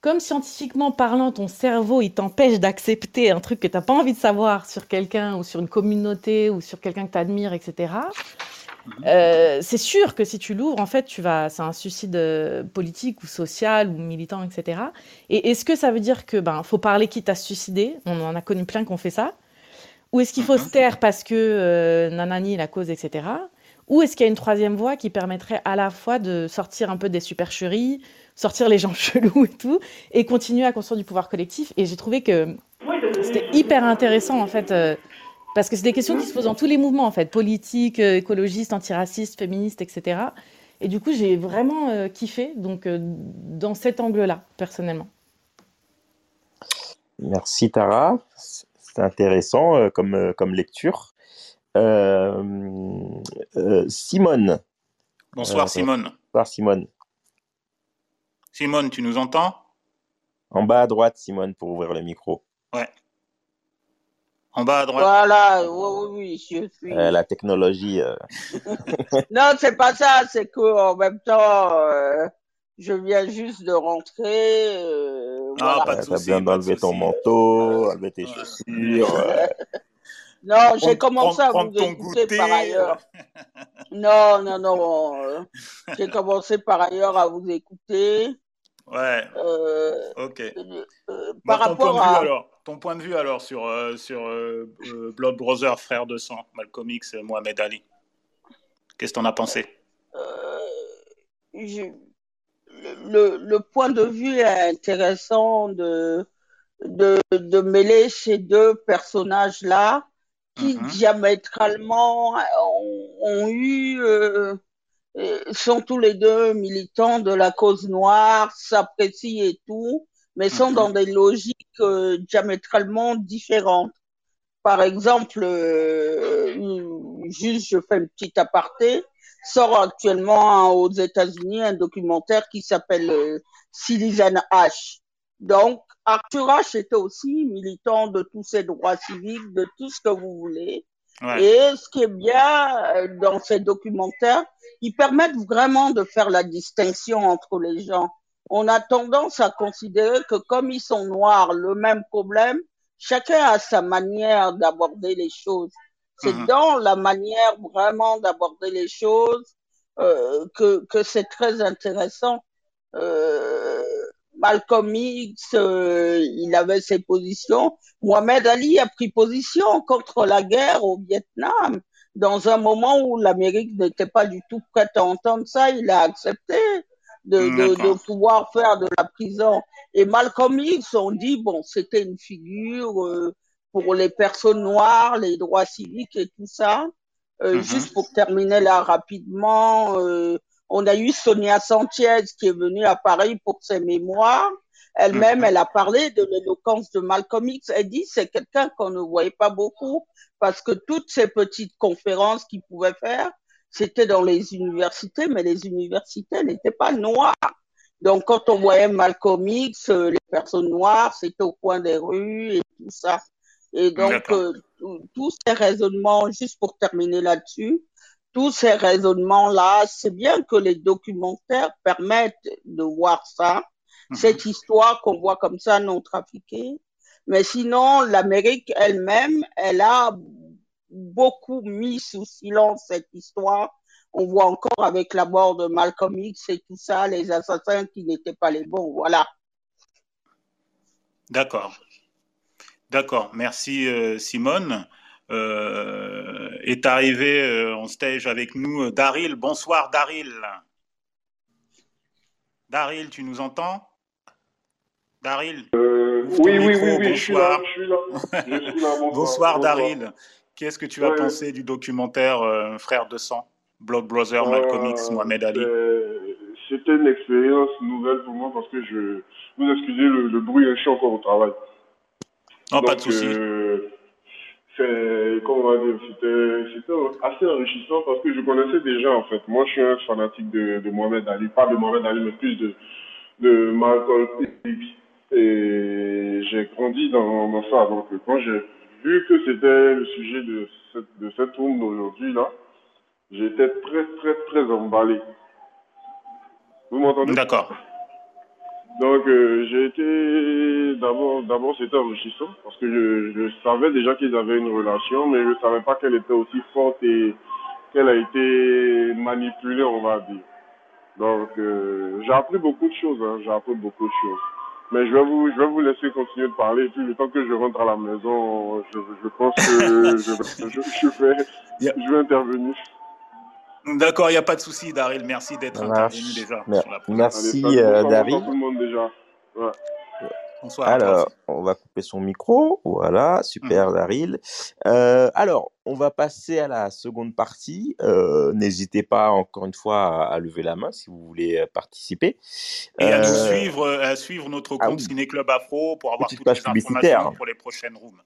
S5: comme scientifiquement parlant, ton cerveau, il t'empêche d'accepter un truc que tu n'as pas envie de savoir sur quelqu'un ou sur une communauté ou sur quelqu'un que tu admires, etc. Euh, c'est sûr que si tu l'ouvres, en fait, tu vas, c'est un suicide euh, politique ou social ou militant, etc. Et est-ce que ça veut dire que ben faut parler quitte à se suicider? On en a connu plein qui ont fait ça. Ou est-ce qu'il faut se taire parce que euh, nanani la cause, etc. Ou est-ce qu'il y a une troisième voie qui permettrait à la fois de sortir un peu des supercheries, sortir les gens chelous et tout, et continuer à construire du pouvoir collectif? Et j'ai trouvé que c'était hyper intéressant en fait parce que c'est des questions qui se posent dans tous les mouvements, en fait, politiques, euh, écologistes, antiracistes, féministes, etc. Et du coup, j'ai vraiment euh, kiffé, donc, euh, dans cet angle-là, personnellement.
S1: Merci, Tara. C'est intéressant comme, comme lecture. Simone.
S2: Bonsoir, Simone.
S1: Bonsoir, Simone.
S2: Simone, tu nous entends?
S1: En bas à droite, Simone, pour ouvrir le micro.
S2: Ouais. En bas à droite.
S6: Voilà, oui, oui, je suis.
S1: Euh, la technologie. Euh.
S6: non, c'est pas ça, c'est que en même temps, euh, je viens juste de rentrer.
S1: ah, voilà. pas de souci. bien d'enlever ton manteau, enlever tes chaussures.
S6: non, j'ai commencé à vous écouter par ailleurs. non, non, non. j'ai commencé par ailleurs à vous écouter.
S2: Ouais. ok. par rapport à. alors ton point de vue alors sur, euh, sur euh, euh, Blood Brother, frère de sang, Malcolm X Mohamed Ali? Qu'est-ce que tu en as pensé?
S6: Le, le, point de vue est intéressant de, de, de mêler ces deux personnages-là qui mhm. diamétralement ont, eu sont tous les deux militants de la cause noire, s'apprécient et tout, mais sont dans des logiques euh, diamétralement différentes. Par exemple, euh, juste je fais une petite aparté, sort actuellement aux États-Unis un documentaire qui s'appelle euh, Citizen H. Donc, Arthur H était aussi militant de tous ces droits civiques, de tout ce que vous voulez. Et ce qui est bien euh, dans ces documentaires, ils permettent vraiment de faire la distinction entre les gens on a tendance à considérer que comme ils sont noirs, le même problème, chacun a sa manière d'aborder les choses. C'est mhm. dans la manière vraiment d'aborder les choses euh, que, que c'est très intéressant. Euh, Malcolm X, euh, il avait ses positions. Mohamed Ali a pris position contre la guerre au Vietnam. dans un moment où l'Amérique n'était pas du tout prête à entendre ça, il a accepté de, de, de, pouvoir faire de la prison. Et Malcolm X, on dit, bon, c'était une figure euh, pour les personnes noires, les droits civiques et tout ça. Euh, mm-hmm. Juste pour terminer là rapidement, euh, on a eu Sonia Sanchez qui est venue à Paris pour ses mémoires. Elle-même, elle a parlé de l'éloquence de Malcolm X. Elle dit c'est quelqu'un qu'on ne voyait pas beaucoup parce que toutes ces petites conférences qu'il pouvait faire, c'était dans les universités, mais les universités n'étaient pas noires. Donc, quand on voyait Malcolm X, euh, les personnes noires, c'était au coin des rues et tout ça. Et donc, euh, tous ces raisonnements, juste pour terminer là-dessus, tous ces raisonnements-là, c'est bien que les documentaires permettent de voir ça, mhm. cette histoire qu'on voit comme ça non trafiquée. Mais sinon, l'Amérique elle-même, elle a beaucoup mis sous silence cette histoire. On voit encore avec la mort de Malcolm X et tout ça, les assassins qui n'étaient pas les bons. Voilà.
S2: D'accord. D'accord. Merci euh, Simone. Euh, est arrivé euh, en stage avec nous Daryl. Bonsoir Daryl. Daryl, tu nous entends? Daryl?
S7: Oui, oui, oui, oui, je suis là. Je suis là.
S2: bonsoir, bonsoir Daryl. Qu'est-ce que tu as pensé du documentaire euh, Frères de sang Blood Brother, Malcolm X, Mohamed Ali?
S7: C'était une expérience nouvelle pour moi parce que je. Vous excusez le, bruit, je suis encore au travail.
S2: Non, pas de souci.
S7: Euh, c'était, assez enrichissant parce que je connaissais déjà en fait. Moi, je suis un fanatique de, de Mohamed Ali, pas de Mohamed Ali, mais plus de, de Malcolm X. Et j'ai grandi dans, dans ça. Donc, quand j'ai vu que c'était le sujet de cette, de cette room d'aujourd'hui, là, j'étais très, très, très emballé. Vous m'entendez?
S2: D'accord.
S7: Donc, euh, j'ai été. D'abord, d'abord c'était enrichissant parce que je, je savais déjà qu'ils avaient une relation, mais je ne savais pas qu'elle était aussi forte et qu'elle a été manipulée, on va dire. Donc, euh, j'ai appris beaucoup de choses. Hein, j'ai appris beaucoup de choses. Mais je vais vous, je vais vous laisser continuer de parler. Et puis, le temps que je rentre à la maison, je, je pense que je, je, je, vais, je vais intervenir.
S2: D'accord, il n'y a pas de souci, Daryl. Merci d'être intervenu déjà.
S1: Mer merci, euh, Daryl.
S7: tout le monde déjà. Ouais.
S1: Bonsoir. Alors, on va couper son micro. Voilà, super, mmh. Daryl. Euh, alors, on va passer à la seconde partie. Euh, N'hésitez pas, encore une fois, à, à, lever la main si vous voulez euh, participer.
S2: Et à nous suivre, à suivre notre compte ah, oui. Ciné Club Afro pour avoir toutes les informations pour les prochaines rooms.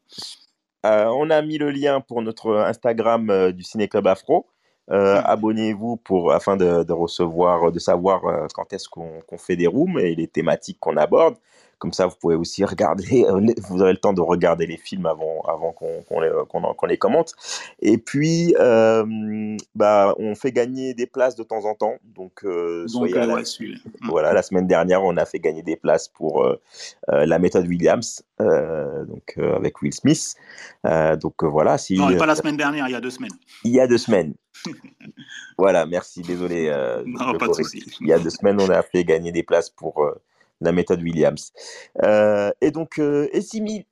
S1: Euh, on a mis le lien pour notre Instagram du Ciné Club Afro. Euh, mmh. Abonnez-vous pour afin de, de, recevoir, de savoir quand est-ce qu'on qu fait des rooms et les thématiques qu'on aborde. Comme ça, vous pouvez aussi regarder, vous aurez le temps de regarder les films avant, avant qu'on qu les, qu les, commente. Et puis, euh, bah, on fait gagner des places de temps en temps. Donc, euh,
S2: donc euh,
S1: la,
S2: ouais,
S1: voilà, la semaine dernière, on a fait gagner des places pour euh, euh, la méthode Williams, donc avec Will Smith. donc voilà. Si,
S2: non, pas la semaine dernière, il y a deux semaines.
S1: Il y a deux semaines. voilà, merci, désolé.
S2: non, pas de souci.
S1: Il y a deux semaines, on a fait gagner des places pour la méthode Williams. Euh, et donc, euh, Essimi,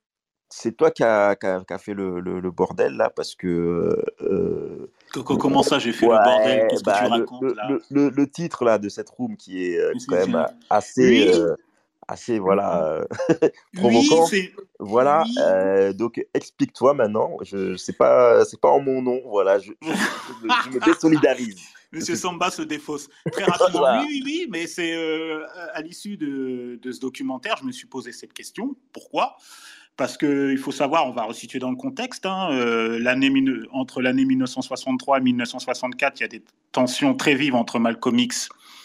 S1: c'est toi qui as a, fait le, le, le, bordel là, parce que.
S2: Euh, Comment ça, j'ai fait ouais, le bordel? Qu'est-ce bah, que tu racontes
S1: le,
S2: là?
S1: le, titre là de cette room qui est euh, quand même assez. Oui. assez voilà provoquant
S2: oui,
S1: voilà oui. donc explique-toi maintenant je c'est pas c'est pas en mon nom voilà je, je, je, je me désolidarise
S2: Monsieur Samba se défausse très rapidement. voilà. Oui, oui, oui, mais c'est euh, à l'issue de, de, ce documentaire, je me suis posé cette question. Pourquoi? Parce qu'il faut savoir, on va resituer dans le contexte, hein, euh, entre l'année 1963 et 1964, il y a des tensions très vives entre Malcolm X et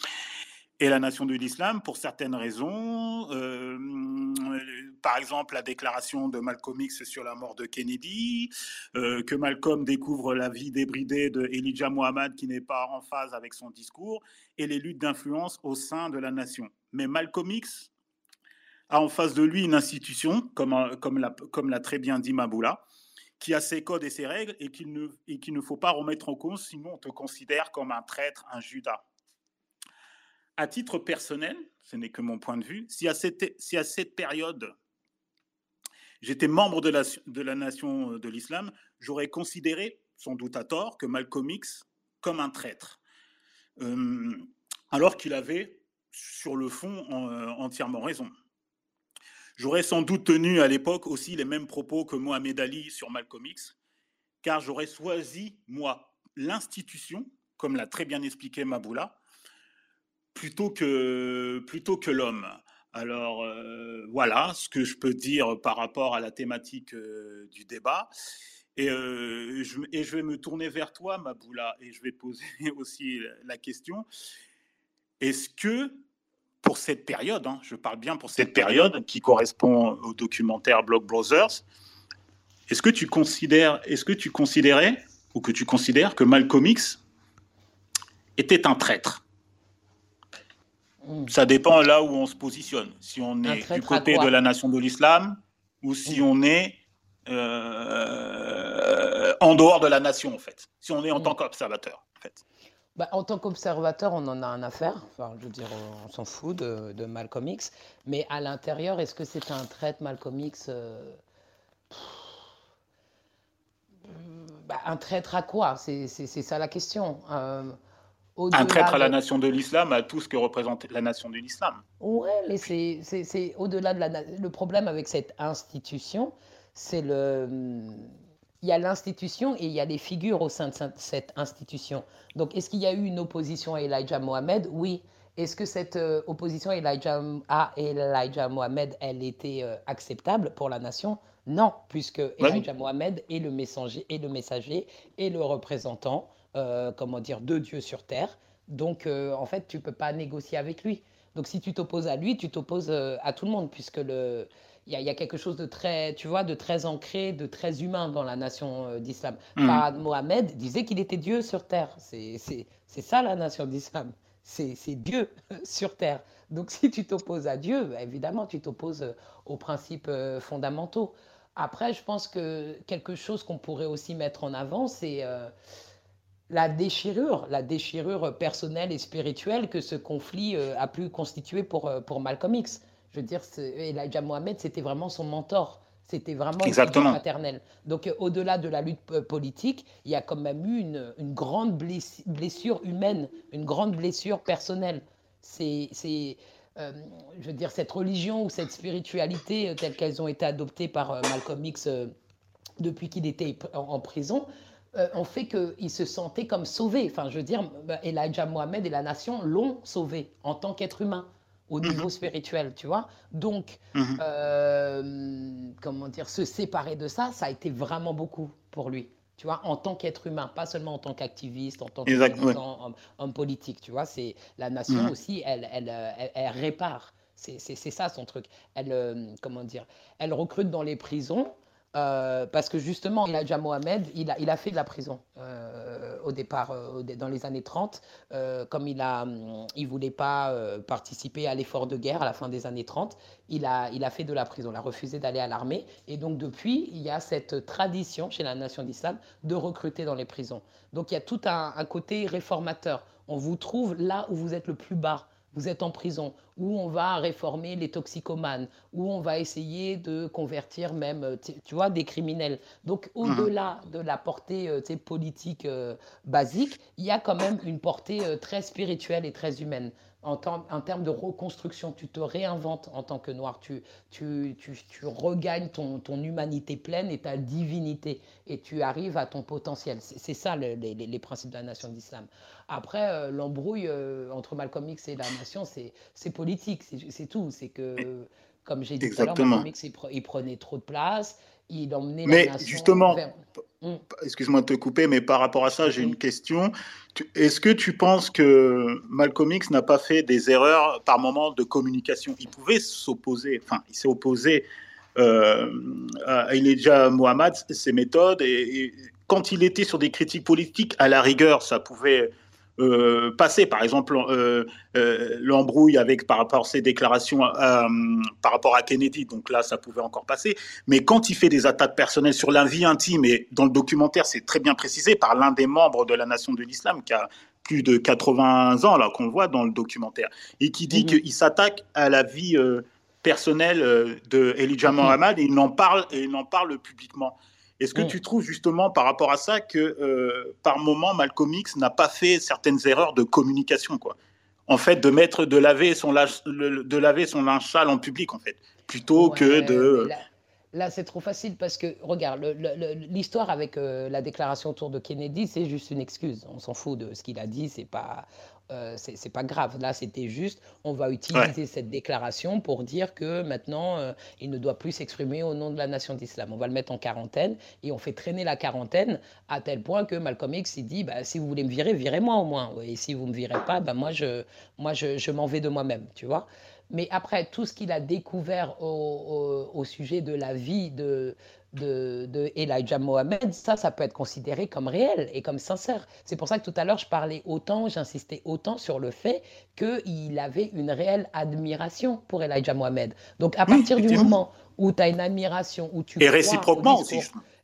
S2: la nation de l'islam pour certaines raisons. Euh, par exemple, la déclaration de Malcolm X sur la mort de Kennedy, euh, que Malcolm découvre la vie débridée de Elijah Muhammad qui n'est pas en phase avec son discours, et les luttes d'influence au sein de la nation. Mais Malcolm X a en face de lui une institution, comme, comme l'a comme très bien dit Maboula, qui a ses codes et ses règles et qu'il ne, et ne faut pas remettre en cause, sinon on te considère comme un traître, un Judas à titre personnel, ce n'est que mon point de vue, si à cette, si à cette période, j'étais membre de la, de la nation de l'islam, j'aurais considéré sans doute à tort, que Malcolm X comme un traître, euh, alors qu'il avait, sur le fond, euh, entièrement raison. J'aurais sans doute tenu à l'époque aussi les mêmes propos que Mohamed Ali sur Malcolm X, car j'aurais choisi, moi, l'institution, comme l'a très bien expliqué Maboula, plutôt que, plutôt que l'homme. Alors euh, voilà ce que je peux dire par rapport à la thématique du débat. Et, euh, je, et, je, vais me tourner vers toi, Maboula, et je vais poser aussi la question. Est-ce que pour cette période, hein, je parle bien pour cette période qui correspond au documentaire Block Brothers, est-ce que tu considères, est-ce que tu considérais ou que tu considères que Malcolm X était un traître? Ça dépend là où on se positionne. Si on est du côté de la nation de l'islam ou si on est euh, en dehors de la nation, en fait, si on est en tant qu'observateur, en fait.
S3: Bah, en tant qu'observateur, on en a un affaire. Enfin, je veux dire, on s'en fout de, Malcolm X. Mais à l'intérieur, est-ce que c'est un trait Malcolm X euh, bah, Un traître à quoi? C'est ça la question.
S2: Euh, un traître à la nation de l'islam, à tout ce que représente la nation de l'islam.
S3: Ouais, mais c'est au-delà de la. Le problème avec cette institution, c'est le il y a l'institution et il y a les figures au sein de cette institution. Donc, est-ce qu'il y a eu une opposition à Elijah Mohamed Oui. Est-ce que cette euh, opposition à Elijah, Mohamed, elle était euh, acceptable pour la nation? Non, puisque Elijah Mohamed est le messager, et le messager et le représentant, euh, comment dire, de Dieu sur terre. Donc, en fait, tu peux pas négocier avec lui. Donc, si tu t'opposes à lui, tu t'opposes à tout le monde, puisque le, il y, a quelque chose de très, tu vois, de très ancré, de très humain dans la nation euh, d'islam. Mm. Mohamed disait qu'il était Dieu sur terre. C'est ça la nation d'islam. C'est Dieu sur terre. Donc si tu t'opposes à Dieu, bah, évidemment, tu t'opposes euh, aux principes euh, fondamentaux. Après, je pense que quelque chose qu'on pourrait aussi mettre en avant, c'est la déchirure, la déchirure personnelle et spirituelle que ce conflit a pu constituer pour, pour Malcolm X. Je veux dire, Elijah Mohamed, c'était vraiment son mentor. C'était vraiment
S2: Exactement.
S3: maternel. Donc, euh, au-delà de la lutte euh, politique, il y a quand même eu une, grande blessure humaine, une grande blessure personnelle. C'est, euh, je veux dire, cette religion ou cette spiritualité telles qu'elles ont été adoptées par Malcolm X depuis qu'il était en, prison, ont fait qu'il se sentait comme sauvé. Enfin, je veux dire, Elijah Mohamed et la nation l'ont sauvé en tant qu'être humain au mmh niveau spirituel, tu vois. Donc, mmh euh, comment dire, se séparer de ça, ça a été vraiment beaucoup pour lui, tu vois, en tant qu'être humain, pas seulement en tant qu'activiste, en tant qu'homme politique, tu vois. C'est la nation mmh aussi, elle, elle, elle, répare. C'est ça son truc. Elle, euh, comment dire, elle recrute dans les prisons euh, parce que justement, Mohamed, il a, il a fait de la prison euh, au départ, euh, dans les années 30, comme il ne il voulait pas participer à l'effort de guerre à la fin des années 30, il a, fait de la prison, il a refusé d'aller à l'armée. Et donc depuis, il y a cette tradition chez la nation d'islam de recruter dans les prisons. Donc il y a tout un côté réformateur. On vous trouve là où vous êtes le plus bas vous êtes en prison, où on va réformer les toxicomanes, où on va essayer de convertir même, euh, tu vois, des criminels. Donc, mhm. au-delà de la portée euh, politique euh, basique, il y a quand même une portée très spirituelle et très humaine en, termes de reconstruction. Tu te réinventes en tant que noir. Tu, tu, tu, tu regagnes ton, ton, humanité pleine et ta divinité. Et tu arrives à ton potentiel. C'est ça les, les, principes de la nation d'islam. Après, euh, l'embrouille euh, entre Malcolm X et la nation, c'est politique. C'est tout. C'est que, comme j'ai dit tout à l'heure, Malcolm X, il, prenait trop de place. Il emmenait
S2: mais la nation justement, Mm. Excuse-moi de te couper, mais par rapport à ça, j'ai une question. Est-ce que tu penses que Malcolm X n'a pas fait des erreurs par moment de communication? Il pouvait s'opposer, enfin, il s'est opposé euh, à Elijah Mohamed, ses méthodes, et, quand il était sur des critiques politiques, à la rigueur, ça pouvait euh, passer. Par exemple, euh, euh, l'embrouille avec par rapport à ses déclarations par rapport à Kennedy. Donc là, ça pouvait encore passer. Mais quand il fait des attaques personnelles sur la vie intime, et dans le documentaire, c'est très bien précisé par l'un des membres de la Nation de l'Islam qui a plus de 80 ans, là, qu'on le voit dans le documentaire, et qui dit mhm. qu'il s'attaque à la vie personnelle de Elijah mhm. Muhammad et il en parle, et il en parle publiquement. Est-ce que mm. tu trouves justement par rapport à ça que euh, par moment Malcolm X n'a pas fait certaines erreurs de communication quoi? En fait, de mettre de laver son de laver son linge sale en public en fait, plutôt que de
S3: Là, c'est trop facile parce que, regarde, l'histoire avec euh, la déclaration autour de Kennedy, c'est juste une excuse. On s'en fout de ce qu'il a dit, c'est pas, euh, c'est pas grave. Là, c'était juste, on va utiliser cette déclaration pour dire que maintenant, euh, il ne doit plus s'exprimer au nom de la nation d'islam. On va le mettre en quarantaine et on fait traîner la quarantaine à tel point que Malcolm X il dit, bah, si vous voulez me virer, virez-moi au moins. Et si vous me virez pas, bah, moi, je, moi, je, je m'en vais de moi-même, tu vois. Mais après, tout ce qu'il a découvert au, sujet de la vie de, de, Elijah Mohamed, ça, ça peut être considéré comme réel et comme sincère. C'est pour ça que tout à l'heure, je parlais autant, j'insistais autant sur le fait qu'il avait une réelle admiration pour Elijah Mohamed. Donc, à partir du moment où tu as une admiration, où tu.
S2: Et réciproquement aussi.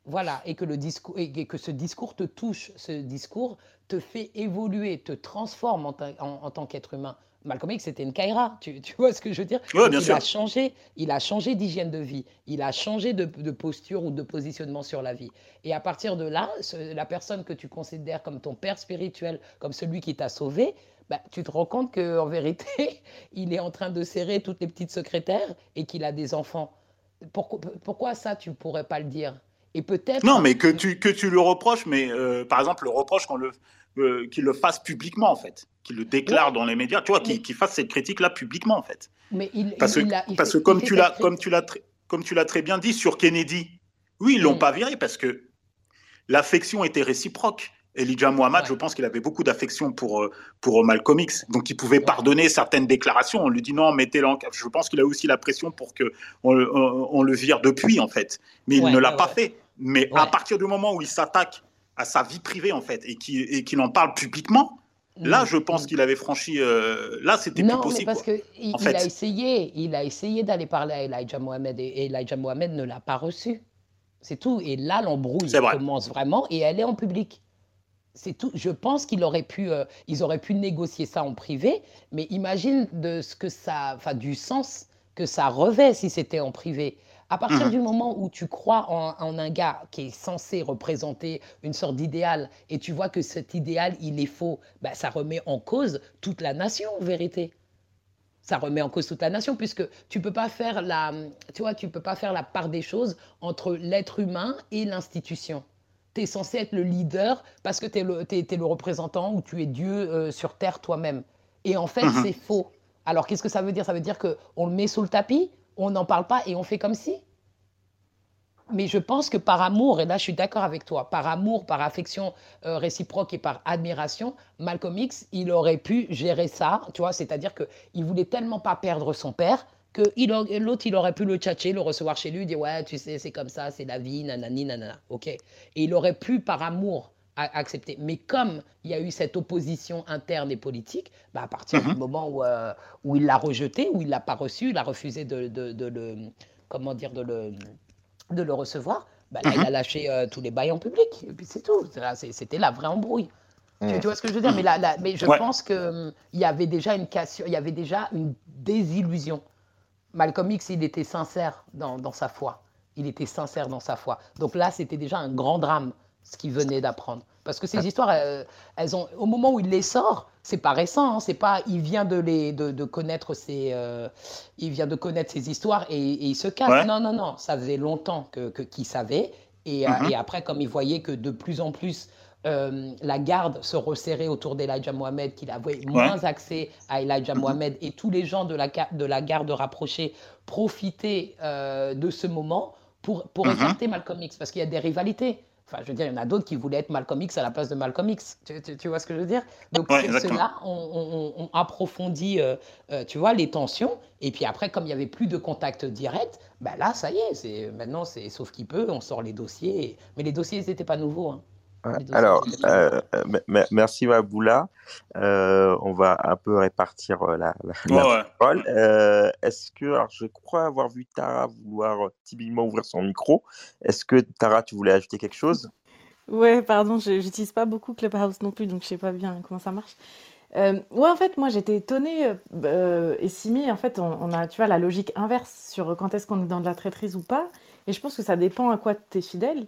S3: Voilà, et que, le discours, et que ce discours te touche, ce discours te fait évoluer, te transforme en tant qu'être humain. Malcolm X, c'était une Kaira, tu, vois ce que je veux dire?
S2: Il
S3: a changé, il a changé d'hygiène de vie, il a changé de, posture ou de positionnement sur la vie. Et à partir de là, la personne que tu considères comme ton père spirituel, comme celui qui t'a sauvé, bah, tu te rends compte qu'en vérité, il est en train de serrer toutes les petites secrétaires et qu'il a des enfants. Pourquoi, pourquoi ça, tu ne pourrais pas le dire? Et peut-être.
S2: Non, mais que tu, que tu le reproches, mais euh, par exemple, le reproche qu'on le, euh, qu'il le fasse publiquement, en fait, qu'il le déclare dans les médias, tu vois, qu'il fasse cette critique-là publiquement, en fait.
S3: Mais il,
S2: parce que, parce que comme, tu l'as, comme, tu l'as comme tu l'as très bien dit sur Kennedy, oui, ils l'ont mm. pas viré parce que l'affection était réciproque. Elijah Muhammad, je pense qu'il avait beaucoup d'affection pour, euh, pour Malcolm X. Donc, il pouvait pardonner certaines déclarations. On lui dit non, mettez-le en... Je pense qu'il a aussi la pression pour qu'on on, on, le vire depuis, en fait. Mais il ne l'a pas fait. Mais à partir du moment où il s'attaque à sa vie privée, en fait, et qu'il en parle publiquement, là, mm. je pense qu'il avait franchi. Euh, là, c'était plus possible.
S3: Non, parce qu'il il a essayé, il a essayé d'aller parler à Elijah Mohamed, et, Elijah Mohamed ne l'a pas reçu. C'est tout. Et là, l'embrouille commence vraiment, et elle est en public. C'est tout. Je pense qu'ils auraient pu, euh, ils auraient pu négocier ça en privé, mais imagine de ce que ça, enfin, du sens que ça revêt si c'était en privé. À partir mmh du moment où tu crois en, un gars qui est censé représenter une sorte d'idéal et tu vois que cet idéal, il est faux, bah, ça remet en cause toute la nation, en vérité. Ça remet en cause toute la nation puisque tu peux pas faire la, tu vois, tu peux pas faire la part des choses entre l'être humain et l'institution. Tu es censé être le leader parce que tu es, es, le représentant ou tu es Dieu euh, sur terre toi-même. Et en fait, mmh c'est faux. Alors, qu'est-ce que ça veut dire? Ça veut dire qu'on le met sous le tapis? On n'en parle pas et on fait comme si. Mais je pense que par amour, et là je suis d'accord avec toi, par amour, par affection euh, réciproque et par admiration, Malcolm X, il aurait pu gérer ça, tu vois, c'est-à-dire qu'il voulait tellement pas perdre son père que l'autre, il aurait pu le tchatcher, le recevoir chez lui, dire ouais, tu sais, c'est comme ça, c'est la vie, nanani, nanana, ok. Et il aurait pu, par amour, accepter. Mais comme il y a eu cette opposition interne et politique, bah à partir du mhm. moment où, euh, où il l'a rejeté, où il l'a pas reçu, il a refusé de, de, le, comment dire, de le, de le recevoir, bah là, il mhm. a lâché euh, tous les bails en public. Et puis c'est tout. C'était la vraie embrouille. Tu, mhm. vois ce que je veux dire? Mais, là, mais je pense qu'il hum, y avait déjà une cassure, il y avait déjà une désillusion. Malcolm X, il était sincère dans, dans sa foi. Il était sincère dans sa foi. Donc là, c'était déjà un grand drame ce qu'il venait d'apprendre. Parce que ces ah. histoires, elles, ont, au moment où il les sort, c'est pas récent, hein, c'est pas, il vient de les, de, de connaître ces, euh, il vient de connaître ces histoires et, il se casse. Non, non, non, ça faisait longtemps que qu'il savait. Et, euh, mm-hmm. et, après, comme il voyait que de plus en plus euh, la garde se resserrait autour d'Elijah Mohamed, qu'il avait moins accès à Elijah mm-hmm. Mohamed et tous les gens de la, de la garde rapprochée profitaient de ce moment pour, pour mm-hmm. écarter Malcolm X parce qu'il y a des rivalités. Enfin, je veux dire, il y en a d'autres qui voulaient être Malcolm X à la place de Malcolm X. Tu, vois ce que je veux dire? Donc, ouais, cela, on, on, approfondit, euh, euh, tu vois, les tensions. Et puis après, comme il n'y avait plus de contact direct, ben là, ça y est, c'est, maintenant, c'est sauf qui peut, on sort les dossiers. Mais les dossiers, ils n'étaient pas nouveaux. Hein.
S8: Alors, euh, merci Maboula. Euh, on va un peu répartir euh, la, parole. Est-ce que, alors, je crois avoir vu Tara vouloir timidement ouvrir son micro. Est-ce que Tara, tu voulais ajouter quelque chose?
S5: Ouais, pardon, je n'utilise pas beaucoup Clubhouse non plus, donc je sais pas bien comment ça marche. ouais, en fait, moi j'étais étonnée et Simi, en fait, on, on, a, tu vois, la logique inverse sur quand est-ce qu'on est dans de la traîtrise ou pas. Et je pense que ça dépend à quoi tu es fidèle.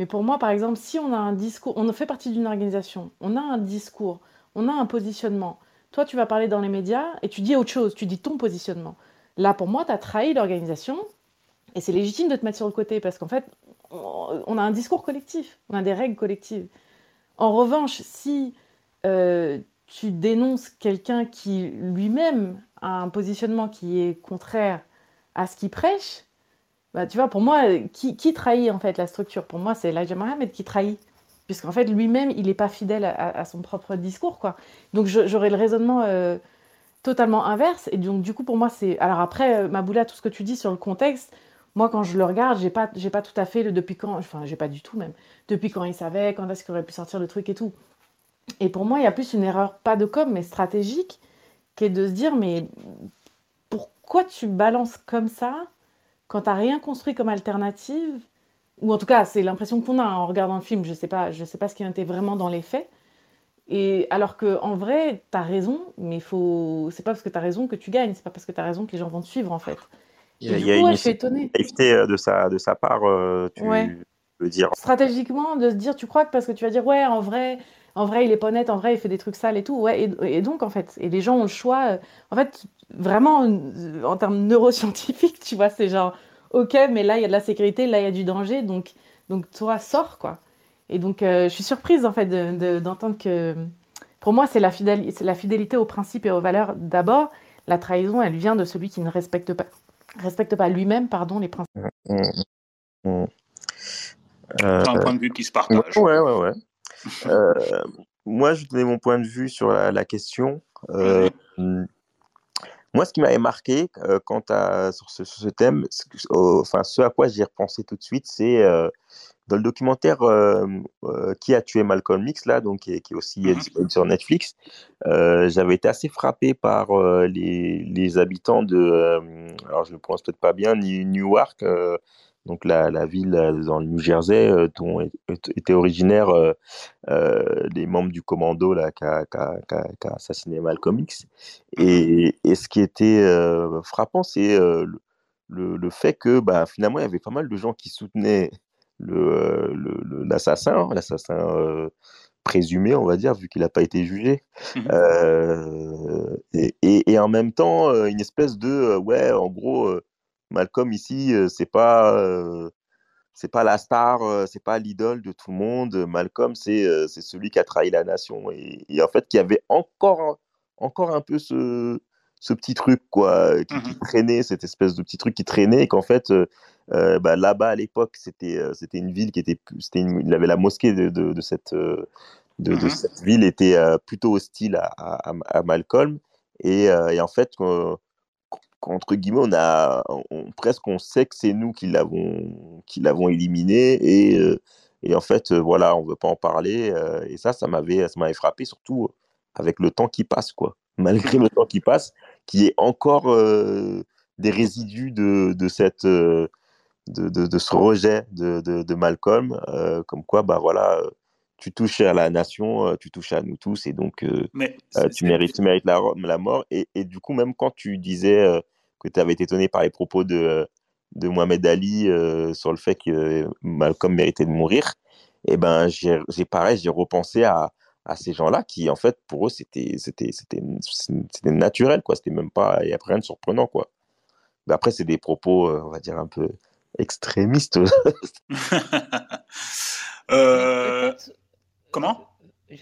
S5: Mais pour moi, par exemple, si on a un discours, on fait partie d'une organisation, on a un discours, on a un positionnement. Toi, tu vas parler dans les médias et tu dis autre chose, tu dis ton positionnement. Là, pour moi, tu as trahi l'organisation et c'est légitime de te mettre sur le côté parce qu'en fait, on a un discours collectif, on a des règles collectives. En revanche, si euh, tu dénonces quelqu'un qui lui-même a un positionnement qui est contraire à ce qu'il prêche, bah, tu vois, pour moi, qui, trahit en fait la structure? Pour moi, c'est Elijah Mohammed qui trahit. Puisqu'en fait, lui-même, il n'est pas fidèle à, son propre discours. quoi. Donc j'aurais le raisonnement euh, totalement inverse. Et donc, du coup, pour moi, c'est. Alors après, euh, Maboula, tout ce que tu dis sur le contexte, moi, quand je le regarde, j'ai pas, pas tout à fait le depuis quand. Enfin, j'ai pas du tout même. Depuis quand il savait, quand est-ce qu'il aurait pu sortir le truc et tout. Et pour moi, il y a plus une erreur, pas de com, mais stratégique, qui est de se dire, mais pourquoi tu balances comme ça quand tu n'as rien construit comme alternative Ou en tout cas, c'est l'impression qu'on a en regardant le film, je ne sais, pas, je sais pas ce qui été vraiment dans les faits. Et alors qu'en vrai, tu as raison, mais faut... c'est pas parce que tu as raison que tu gagnes, c'est pas parce que tu as raison que les gens vont te suivre en fait.
S1: Il y a, une euh, de sa, de sa part, euh, tu veux dire.
S5: Stratégiquement, de se dire, tu crois que parce que tu vas dire, ouais, en vrai, en vrai, il est pas honnête, en vrai, il fait des trucs sales et tout. Ouais, et, donc, en fait, et les gens ont le choix. Euh, en fait, vraiment, en termes neuroscientifiques, tu vois, c'est genre, ok, mais là, il y a de la sécurité, là, il y a du danger, donc, donc toi, sors, quoi. Et donc, euh, je suis surprise, en fait, d'entendre que. Pour moi, c'est la, fidélité, la fidélité aux principes et aux valeurs d'abord. La trahison, elle vient de celui qui ne respecte pas, respecte pas lui-même, pardon, les principes. Mmh,
S2: mmh, mmh. un point de vue qui se partage.
S1: Ouais, ouais, ouais. Euh, moi, je donnais mon point de vue sur la, question. Euh, moi, ce qui m'avait marqué euh, quant à, sur ce, thème, enfin, ce à quoi j'ai repensé tout de suite, c'est dans le documentaire Qui a tué Malcolm X, là, donc, qui, est, aussi mhm. disponible sur Netflix, j'avais été assez frappé par les, les, habitants de, alors je ne prononce peut-être pas bien, Newark, donc la, la, ville euh, dans le New Jersey euh, dont étaient originaires euh, des membres du commando là, qui, a, assassiné Malcolm X. Et, et ce qui était frappant, c'est le, le, fait que bah, finalement, il y avait pas mal de gens qui soutenaient l'assassin, le, l'assassin présumé, on va dire, vu qu'il n'a pas été jugé. Mmh et, et, et, en même temps, une espèce de, ouais, en gros, Malcolm ici, c'est pas c'est pas la star, c'est pas l'idole de tout le monde. Malcolm, c'est c'est celui qui a trahi la nation. Et, en fait qui avait encore encore un peu ce ce petit truc quoi qui, mmh traînait cette espèce de petit truc qui traînait et qu'en fait bah, là-bas à l'époque c'était c'était une ville qui était c'était il avait la mosquée de, de, cette de, de, mmh cette ville était plutôt hostile à, à, Malcolm. Et, et, en fait entre guillemets, on a presque on sait que c'est nous qui l'avons qui l'avons éliminé et, euh, et, en fait euh, voilà, on veut pas en parler euh, et ça ça m'avait ça m'avait frappé surtout avec le temps qui passe quoi. Malgré le temps qui passe, qui est encore des résidus de, de cette de, de, ce rejet de, de Malcolm, comme quoi bah voilà tu touches à la nation, tu touches à nous tous, et donc tu, mérites, tu mérites la, la mort. Et, et, du coup, même quand tu disais que tu avais été étonné par les propos de, de Mohamed Ali euh, sur le fait que Malcolm méritait de mourir, et eh ben j'ai pareil, j'ai repensé à, à ces gens-là qui, en fait, pour eux, c'était naturel, quoi. C'était même pas, il n'y a rien de surprenant, quoi. Mais après, c'est des propos, euh, on va dire, un peu extrémistes.
S2: euh... Comment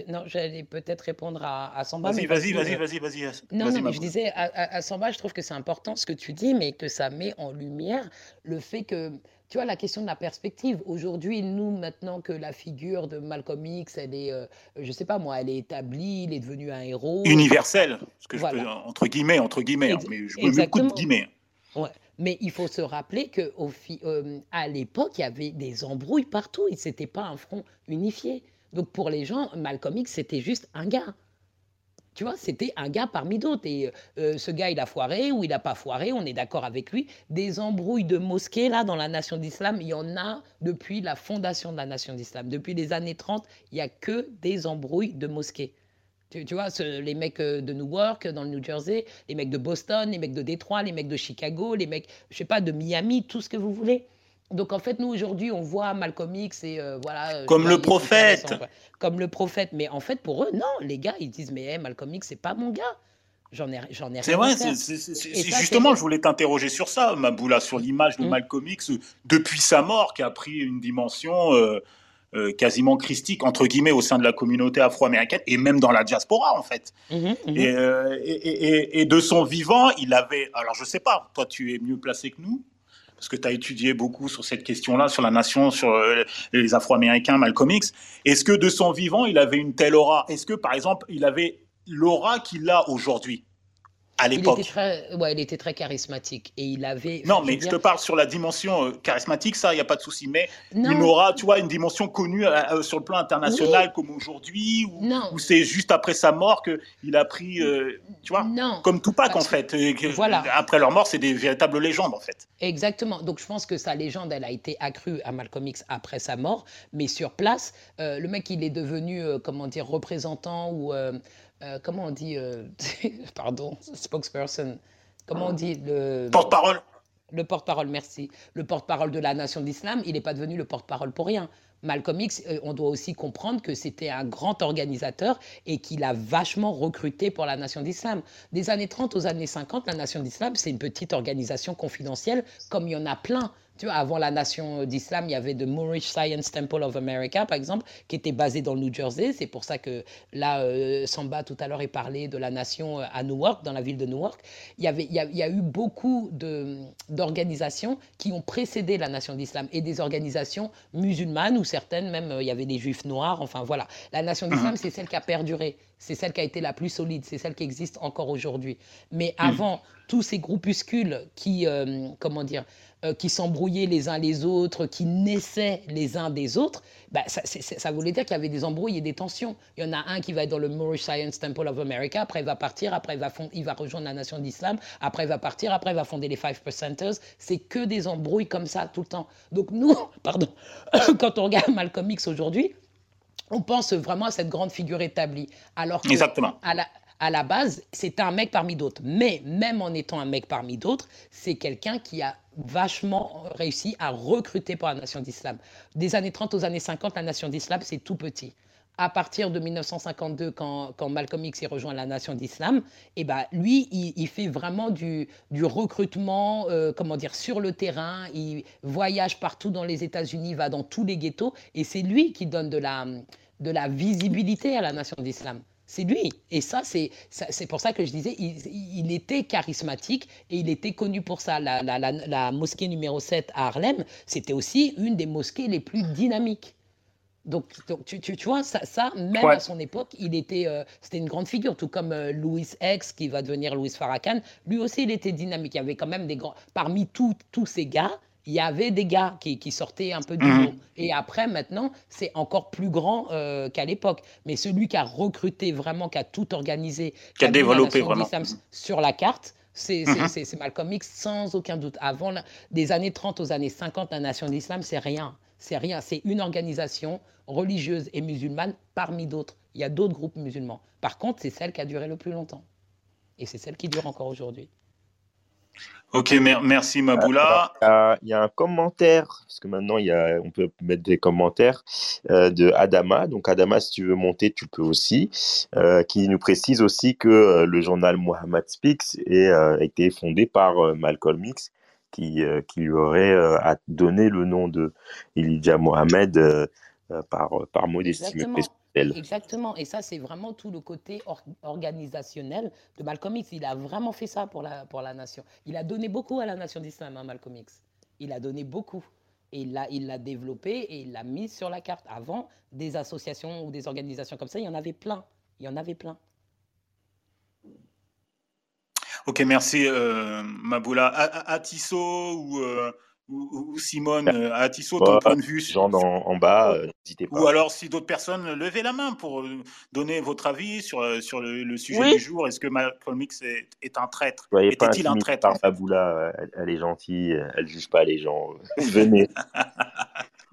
S3: non, j'allais peut-être répondre à, à Samba.
S2: Vas-y, vas-y, vas-y, vas-y, vas-y.
S3: Non, non, mais je disais à, à, Samba, je trouve que c'est important ce que tu dis, mais que ça met en lumière le fait que, tu vois, la question de la perspective. Aujourd'hui, nous, maintenant que la figure de Malcolm X, elle est, euh, je sais pas moi, elle est établie, il est devenu un héros.
S2: Universel, ce que je peux, entre guillemets, entre guillemets, hein, mais je me coup de guillemets.
S3: Ouais. Mais il faut se rappeler qu'à euh, l'époque, il y avait des embrouilles partout et ce n'était pas un front unifié. Donc pour les gens, Malcolm X, c'était juste un gars. Tu vois, c'était un gars parmi d'autres. Et euh, ce gars, il a foiré ou il n'a pas foiré, on est d'accord avec lui. Des embrouilles de mosquées, là, dans la nation d'islam, il y en a depuis la fondation de la nation d'islam. Depuis les années 30, il n'y a que des embrouilles de mosquées. Tu, vois, les mecs euh, de Newark, dans le New Jersey, les mecs de Boston, les mecs de Détroit, les mecs de Chicago, les mecs, je sais pas, de Miami, tout ce que vous voulez. Donc en fait, nous aujourd'hui, on voit Malcolm X et euh, voilà. euh,
S2: Comme le prophète.
S3: Comme le prophète. Mais en fait, pour eux, non, les gars, ils disent mais hey, Malcolm X, c'est pas mon gars. J'en ai, j'en ai
S2: C'est
S3: rien à
S2: vrai,
S3: faire.
S2: c'est- c'est- c'est- c'est-
S3: ça, c'est
S2: justement, je voulais t'interroger sur ça, Maboula, sur l'image de
S3: Mm.
S2: Malcolm X euh, depuis sa mort, qui a pris une dimension euh, euh, quasiment christique, entre guillemets, au sein de la communauté afro-américaine et même dans la diaspora, en fait.
S3: Mhm, mhm.
S2: Et, euh, et, et- et- et de son vivant, il avait. Alors, je sais pas, toi, tu es mieux placé que nous, parce que tu as étudié beaucoup sur cette question-là, sur la nation, sur euh, les Afro-Américains, Malcolm X. Est-ce que de son vivant, il avait une telle aura? Est-ce que, par exemple, il avait l'aura qu'il a aujourd'hui, à
S3: Il était
S2: l'époque
S3: très, ouais, il était très charismatique et il avait.
S2: Non, mais je te parle sur la dimension euh, charismatique, ça, il n'y a pas de souci. Mais une
S3: non,
S2: aura, tu vois, une dimension connue euh, euh, sur le plan international comme aujourd'hui, ou c'est juste après sa mort qu'il a pris, euh, tu vois,
S3: non.
S2: comme Tupac en
S3: Parce
S2: fait.
S3: Voilà.
S2: Après leur mort, c'est des véritables légendes en fait.
S3: Exactement. Donc je pense que sa légende, elle a été accrue à Malcolm X après sa mort, mais sur place, le mec, il est devenu, comment dire, représentant ou, euh, comment on dit, euh, pardon, spokesperson, comment on dit, le,
S2: Porte-parole.
S3: le porte-parole, merci, le porte-parole de la nation d'islam, il n'est pas devenu le porte-parole pour rien. Malcolm X, euh, on doit aussi comprendre que c'était un grand organisateur et qu'il a vachement recruté pour la nation d'islam. Des années 30 aux années 50, la nation d'islam, c'est une petite organisation confidentielle, comme il y en a plein. Tu vois, avant la nation d'islam, il y avait le Moorish Science Temple of America, par exemple, qui était basé dans le New Jersey. C'est pour ça que là, euh, Samba, tout à l'heure, est parlé de la nation euh, à Newark, dans la ville de Newark. Il y, avait, il y a, il y a eu beaucoup de- d'organisations qui ont précédé la nation d'islam et des organisations musulmanes ou certaines, même, euh, il y avait des juifs noirs. Enfin, voilà. La nation d'islam, c'est celle qui a perduré. C'est celle qui a été la plus solide. C'est celle qui existe encore aujourd'hui. Mais avant, tous ces groupuscules qui, euh, comment dire, euh, qui s'embrouillaient les uns les autres, qui naissaient les uns des autres, bah, ça, ça voulait dire qu'il y avait des embrouilles et des tensions. Il y en a un qui va être dans le Moorish Science Temple of America, après il va partir, après il va, fond- il va rejoindre la nation d'islam, après il va partir, après il va fonder les Five Percenters. C'est que des embrouilles comme ça tout le temps. Donc nous, pardon, quand on regarde Malcolm X aujourd'hui, on pense vraiment à cette grande figure établie. Alors que
S2: Exactement.
S3: à la, à la base, c'était un mec parmi d'autres. Mais même en étant un mec parmi d'autres, c'est quelqu'un qui a vachement réussi à recruter pour la nation d'islam. Des années 30 aux années 50, la nation d'islam, c'est tout petit. À partir de 1952, quand, Malcolm X y rejoint la nation d'islam, eh ben, lui, il, fait vraiment du, recrutement, euh, comment dire, sur le terrain. Il voyage partout dans les États-Unis, va dans tous les ghettos, et c'est lui qui donne de la, visibilité à la nation d'islam. C'est lui. Et ça, c'est pour ça que je disais, il, était charismatique et il était connu pour ça. La mosquée numéro 7 à Harlem, c'était aussi une des mosquées les plus dynamiques. Donc, tu, tu- tu vois, ça, ça, même
S2: Ouais.
S3: à son époque, il était, euh, c'était une grande figure, tout comme euh, Louis X, qui va devenir Louis Farrakhan. Lui aussi, il était dynamique. Il y avait quand même des grands. Parmi tous tous ces gars, il y avait des gars qui, qui sortaient un peu du
S2: Mhm.
S3: lot. Et après, maintenant, c'est encore plus grand euh, qu'à l'époque. Mais celui qui a recruté vraiment, qui a tout organisé,
S2: Qui a développé vraiment.
S3: sur la carte, c'est c'est Malcolm X sans aucun doute. Avant, la- des années 30 aux années 50, la nation d'islam, c'est rien. C'est rien. C'est une organisation religieuse et musulmane parmi d'autres. Il y a d'autres groupes musulmans. Par contre, c'est celle qui a duré le plus longtemps. Et c'est celle qui dure encore aujourd'hui.
S2: Ok, mer- merci Maboula.
S8: Il y a- il y a un commentaire, parce que maintenant il y a, on peut mettre des commentaires euh, de Adama. Donc Adama, si tu veux monter, tu peux aussi, euh, qui nous précise aussi que euh, le journal Muhammad Speaks est, euh, a été fondé par euh, Malcolm X, qui, euh, qui lui aurait euh, donné le nom de Elijah Mohammed euh, par, par modestie me
S3: Exactement. Et ça, c'est vraiment tout le côté or- organisationnel de Malcolm X. Il a vraiment fait ça pour la, pour la nation. Il a donné beaucoup à la nation d'islam, hein, Malcolm X. Il a donné beaucoup. Et il l'a il l'a développé et il l'a mis sur la carte. Avant, des associations ou des organisations comme ça, il y en avait plein. Il y en avait plein.
S2: Ok, merci euh, Maboula. Atisso ou, euh, ou, ou Simone, euh, Atisso, ton
S8: Bah,
S2: point de vue
S8: gens en, en bas, euh, n'hésitez pas.
S2: Ou alors, si d'autres personnes, levez la main pour euh, donner votre avis sur, euh, sur le, le sujet
S6: Oui.
S2: du jour. Est-ce que Malcolm X est, est un traître? Était-il un traître?
S8: par Faboula, elle, elle est gentille, elle juge pas les gens. Venez.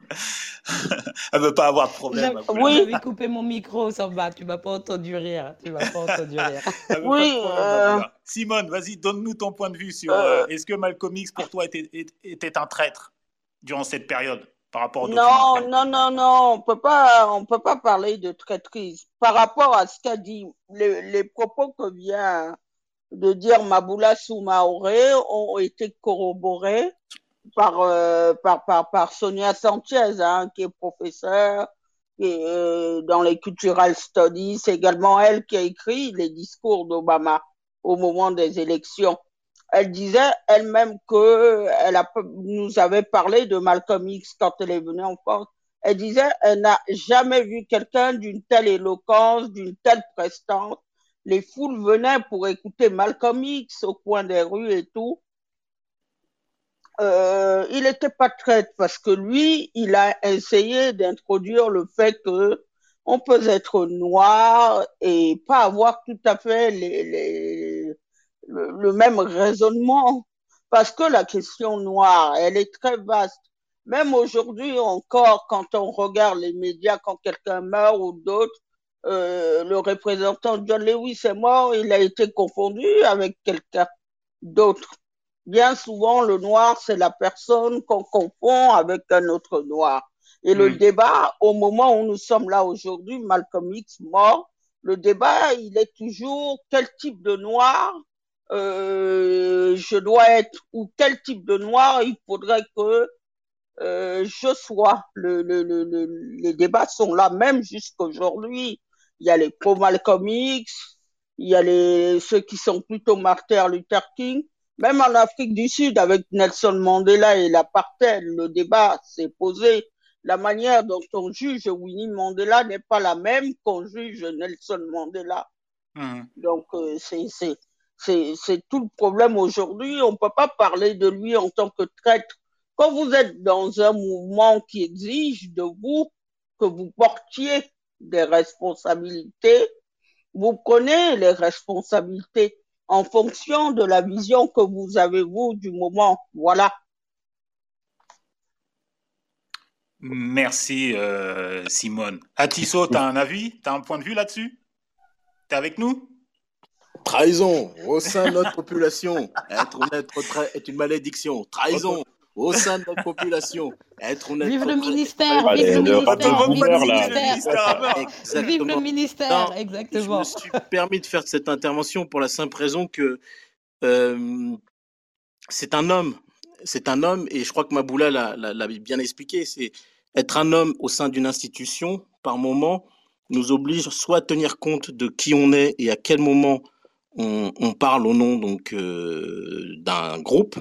S2: Elle veut pas avoir de problème.
S6: Oui.
S3: j'avais coupé mon micro, Samba. Tu m'as pas entendu rire. Tu m'as pas entendu rire.
S6: Oui, euh.
S2: Simone, vas-y, donne-nous ton point de vue sur
S6: Euh.
S2: euh, est-ce que Malcolm X, pour toi, était, était- était un traître durant cette période par rapport au
S6: Non, non, non, non, on peut pas, on peut pas parler de traîtrise. Par rapport à ce qu'a dit, les, les, propos que vient de dire Maboula Soumaoré ont été corroborés par, euh, par, par, par, Sonia Sanchez, hein, qui est professeure et, euh, dans les Cultural Studies. C'est également elle qui a écrit les discours d'Obama au moment des élections. Elle disait elle-même que elle a, nous avait parlé de Malcolm X quand elle est venue en France. Elle disait elle n'a jamais vu quelqu'un d'une telle éloquence, d'une telle prestance. Les foules venaient pour écouter Malcolm X au coin des rues et tout. Euh, il n'était pas traite parce que lui, il a essayé d'introduire le fait que on peut être noir et pas avoir tout à fait les, les, le, même raisonnement. Parce que la question noire, elle est très vaste. Même aujourd'hui encore, quand on regarde les médias, quand quelqu'un meurt ou d'autres, euh, le représentant John Lewis est mort, il a été confondu avec quelqu'un d'autre. Bien souvent, le noir, c'est la personne qu'on confond avec un autre noir. Et le débat, au moment où nous sommes là aujourd'hui, Malcolm X mort, le débat, il est toujours quel type de noir euh, je dois être ou quel type de noir il faudrait que euh, je sois. Le, le, le, les débats sont là même jusqu'aujourd'hui. Il y a les pro-Malcolm X, il y a les, ceux qui sont plutôt Martin Luther King. Même en Afrique du Sud, avec Nelson Mandela et l'apartheid, le débat s'est posé. La manière dont on juge Winnie Mandela n'est pas la même qu'on juge Nelson Mandela. Mmh. Donc, euh, c'est, c'est, c'est, c'est tout le problème aujourd'hui. On ne peut pas parler de lui en tant que traître. Quand vous êtes dans un mouvement qui exige de vous que vous portiez des responsabilités, vous prenez les responsabilités en fonction de la vision que vous avez, vous, du moment. Voilà.
S2: Merci, euh, Simone. Atisso, tu as un avis? Tu as un point de vue là-dessus? Tu es avec nous?
S4: Trahison au sein de notre population. Être honnête est une malédiction. Trahison au sein de notre population. Être honnête.
S3: Vive le ministère, vive le ministère, vive le ministère. Vive le ministère, exactement.
S4: Je me suis permis de faire cette intervention pour la simple raison que euh, c'est un homme. C'est un homme, et je crois que Maboula l'a bien expliqué, c'est être un homme au sein d'une institution, par moment, nous oblige soit à tenir compte de qui on est et à quel moment on, on parle au nom donc euh, d'un groupe,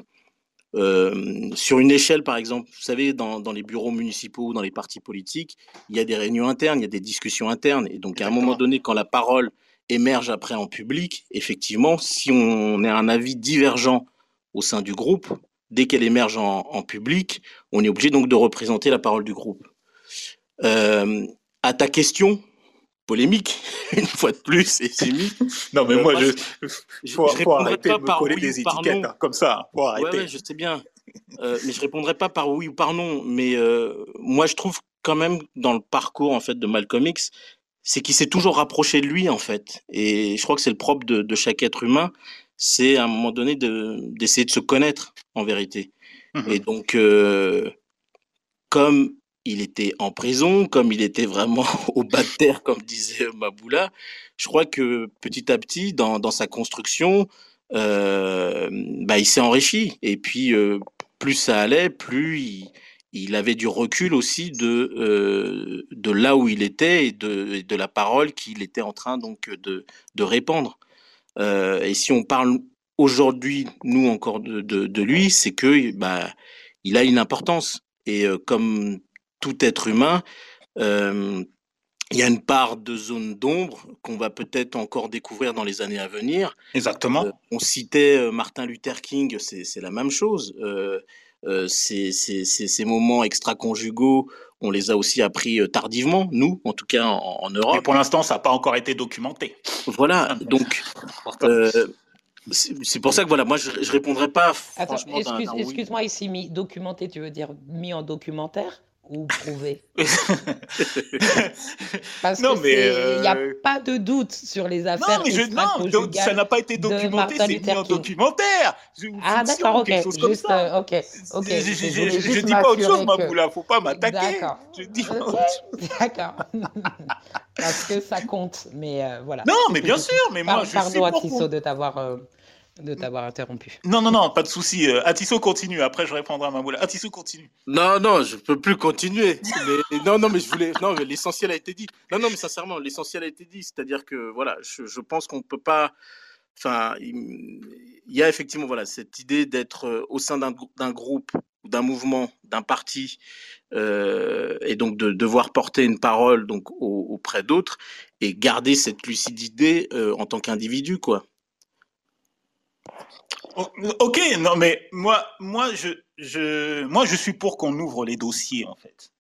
S4: euh, sur une échelle, par exemple, vous savez, dans, dans, les bureaux municipaux, dans les partis politiques, il y a des réunions internes, il y a des discussions internes. Et donc, à un moment donné, quand la parole émerge après en public, effectivement, si on a un avis divergent au sein du groupe, dès qu'elle émerge en, en, public, on est obligé donc de représenter la parole du groupe. Euh, à ta question, polémique, une fois de plus, et c'est mis.
S2: non, mais euh, moi, je, je, faut, je faut arrêter de me coller oui des étiquettes hein, comme ça. Faut arrêter.
S4: Ouais, ouais, je sais bien. Euh, mais je répondrai pas par oui ou par non. Mais euh, moi, je trouve quand même dans le parcours en fait de Malcolm X, c'est qu'il s'est toujours rapproché de lui en fait. Et je crois que c'est le propre de, de, chaque être humain, c'est à un moment donné d'essayer de, de, se connaître en vérité. Mmh. Et donc, comme il était en prison, comme il était vraiment au bas de terre, comme disait Maboula. Je crois que petit à petit, dans, dans sa construction, euh, bah, il s'est enrichi. Et puis, euh, plus ça allait, plus il, il, avait du recul aussi de, euh, de là où il était et de, de la parole qu'il était en train donc de, de répandre. Et si on parle aujourd'hui, nous encore de, de, de lui, c'est que bah, il a une importance. Et comme tout être humain, euh, il y a une part de zone d'ombre qu'on va peut-être encore découvrir dans les années à venir.
S2: Exactement. Euh,
S4: on citait euh, Martin Luther King, c'est la même chose. Euh, euh ces, ces, ces, moments extra-conjugaux, on les a aussi appris tardivement, nous, en tout cas en, en Europe.
S2: Et pour l'instant, ça n'a pas encore été documenté.
S4: Voilà, donc c'est pour ça que voilà, moi je, je répondrai pas.
S3: Attends, excuse-moi excuse ici, mis documenté, tu veux dire mis en documentaire? Ou prouver Parce qu'il n'y a euh, pas de doute sur les affaires. Non, mais je, non,
S2: ça n'a pas été documenté, c'est mis en documentaire.
S3: Ah, d'accord, ok. Juste, euh, ok. ok.
S2: Je, ne dis pas autre chose, ma boule, il ne faut pas m'attaquer.
S3: D'accord. Parce que ça compte, mais euh, voilà.
S2: Non, mais bien sûr, mais moi, je
S3: Pardon, sais Pardon, de t'avoir de t'avoir interrompu.
S2: Non, non, non, pas de souci. Euh, Atisso continue. Après, je répondrai à ma boule. Atisso continue.
S4: Non, non, je peux plus continuer. non, non, mais je voulais. Non, mais l'essentiel a été dit. Non, non, mais sincèrement, l'essentiel a été dit. C'est-à-dire que voilà, je, je pense qu'on peut pas. Enfin, il, y a effectivement voilà cette idée d'être euh, au sein d'un groupe, d'un mouvement, d'un parti, euh, et donc de devoir porter une parole donc auprès d'autres et garder cette lucidité euh, en tant qu'individu, quoi.
S2: Ok, non, mais moi, moi, je, je, moi, je suis pour qu'on ouvre les dossiers, en fait.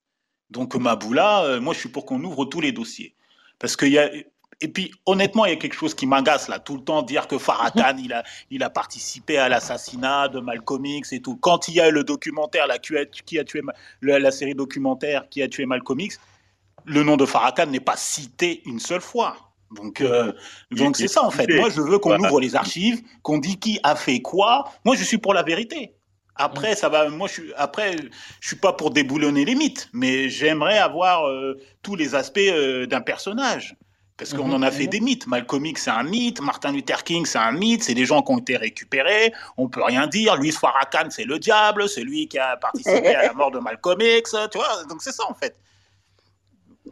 S2: Donc, Maboula, euh, moi, je suis pour qu'on ouvre tous les dossiers. Parce qu'il y a. Et puis, honnêtement, il y a quelque chose qui m'agace là, tout le temps, dire que Farrakhan, il a, il a participé à l'assassinat de Malcolm X et tout. Quand il y a le documentaire, la, série documentaire qui a tué Malcolm X, le nom de Farrakhan n'est pas cité une seule fois. Donc, euh, donc c'est ça en fait. Moi, je veux qu'on ouvre les archives, qu'on dit qui a fait quoi. Moi, je suis pour la vérité. Après, mm. ça va. Moi, je suis. Après, je suis pas pour déboulonner les mythes, mais j'aimerais avoir euh, tous les aspects euh, d'un personnage. Parce qu'on mm-hmm, en a fait mm-hmm. des mythes. Malcolm X, c'est un mythe. Martin Luther King, c'est un mythe. C'est des gens qui ont été récupérés. On peut rien dire. Louis Farrakhan, c'est le diable. C'est lui qui a participé à la mort de Malcolm X. Tu vois Donc c'est ça en fait.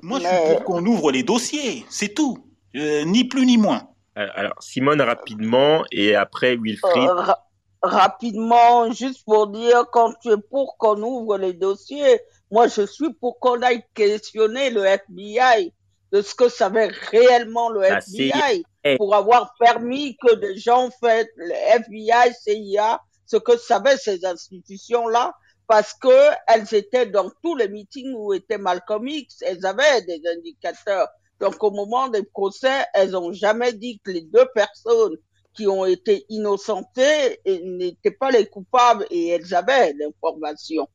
S2: Moi, je suis pour qu'on ouvre les dossiers. C'est tout. Euh, ni plus ni moins.
S1: Alors, Simone, rapidement, et après Wilfried. Euh,
S6: rapidement, juste pour dire, quand tu es pour qu'on ouvre les dossiers, moi je suis pour qu'on aille questionner le FBI de ce que savait réellement le FBI pour avoir permis que des gens fassent le FBI, CIA, ce que savaient ces institutions-là, parce que elles étaient dans tous les meetings où était Malcolm X, elles avaient des indicateurs. Donc, au moment des procès, elles n'ont jamais dit que les deux personnes qui ont été innocentées n'étaient pas les coupables et elles avaient l'information.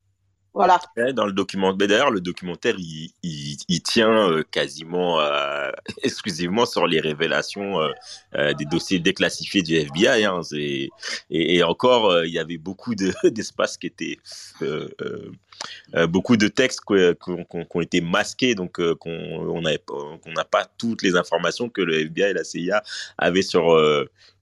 S6: Voilà.
S1: Dans le documentaire, d'ailleurs, le documentaire, il, tient euh, quasiment euh, exclusivement sur les révélations euh, des dossiers déclassifiés du FBI. Hein, et, encore, il y avait beaucoup d'espace qui étaient, beaucoup de textes qui ont été masqués, donc qu'on n'a pas toutes les informations que le FBI et la CIA avaient sur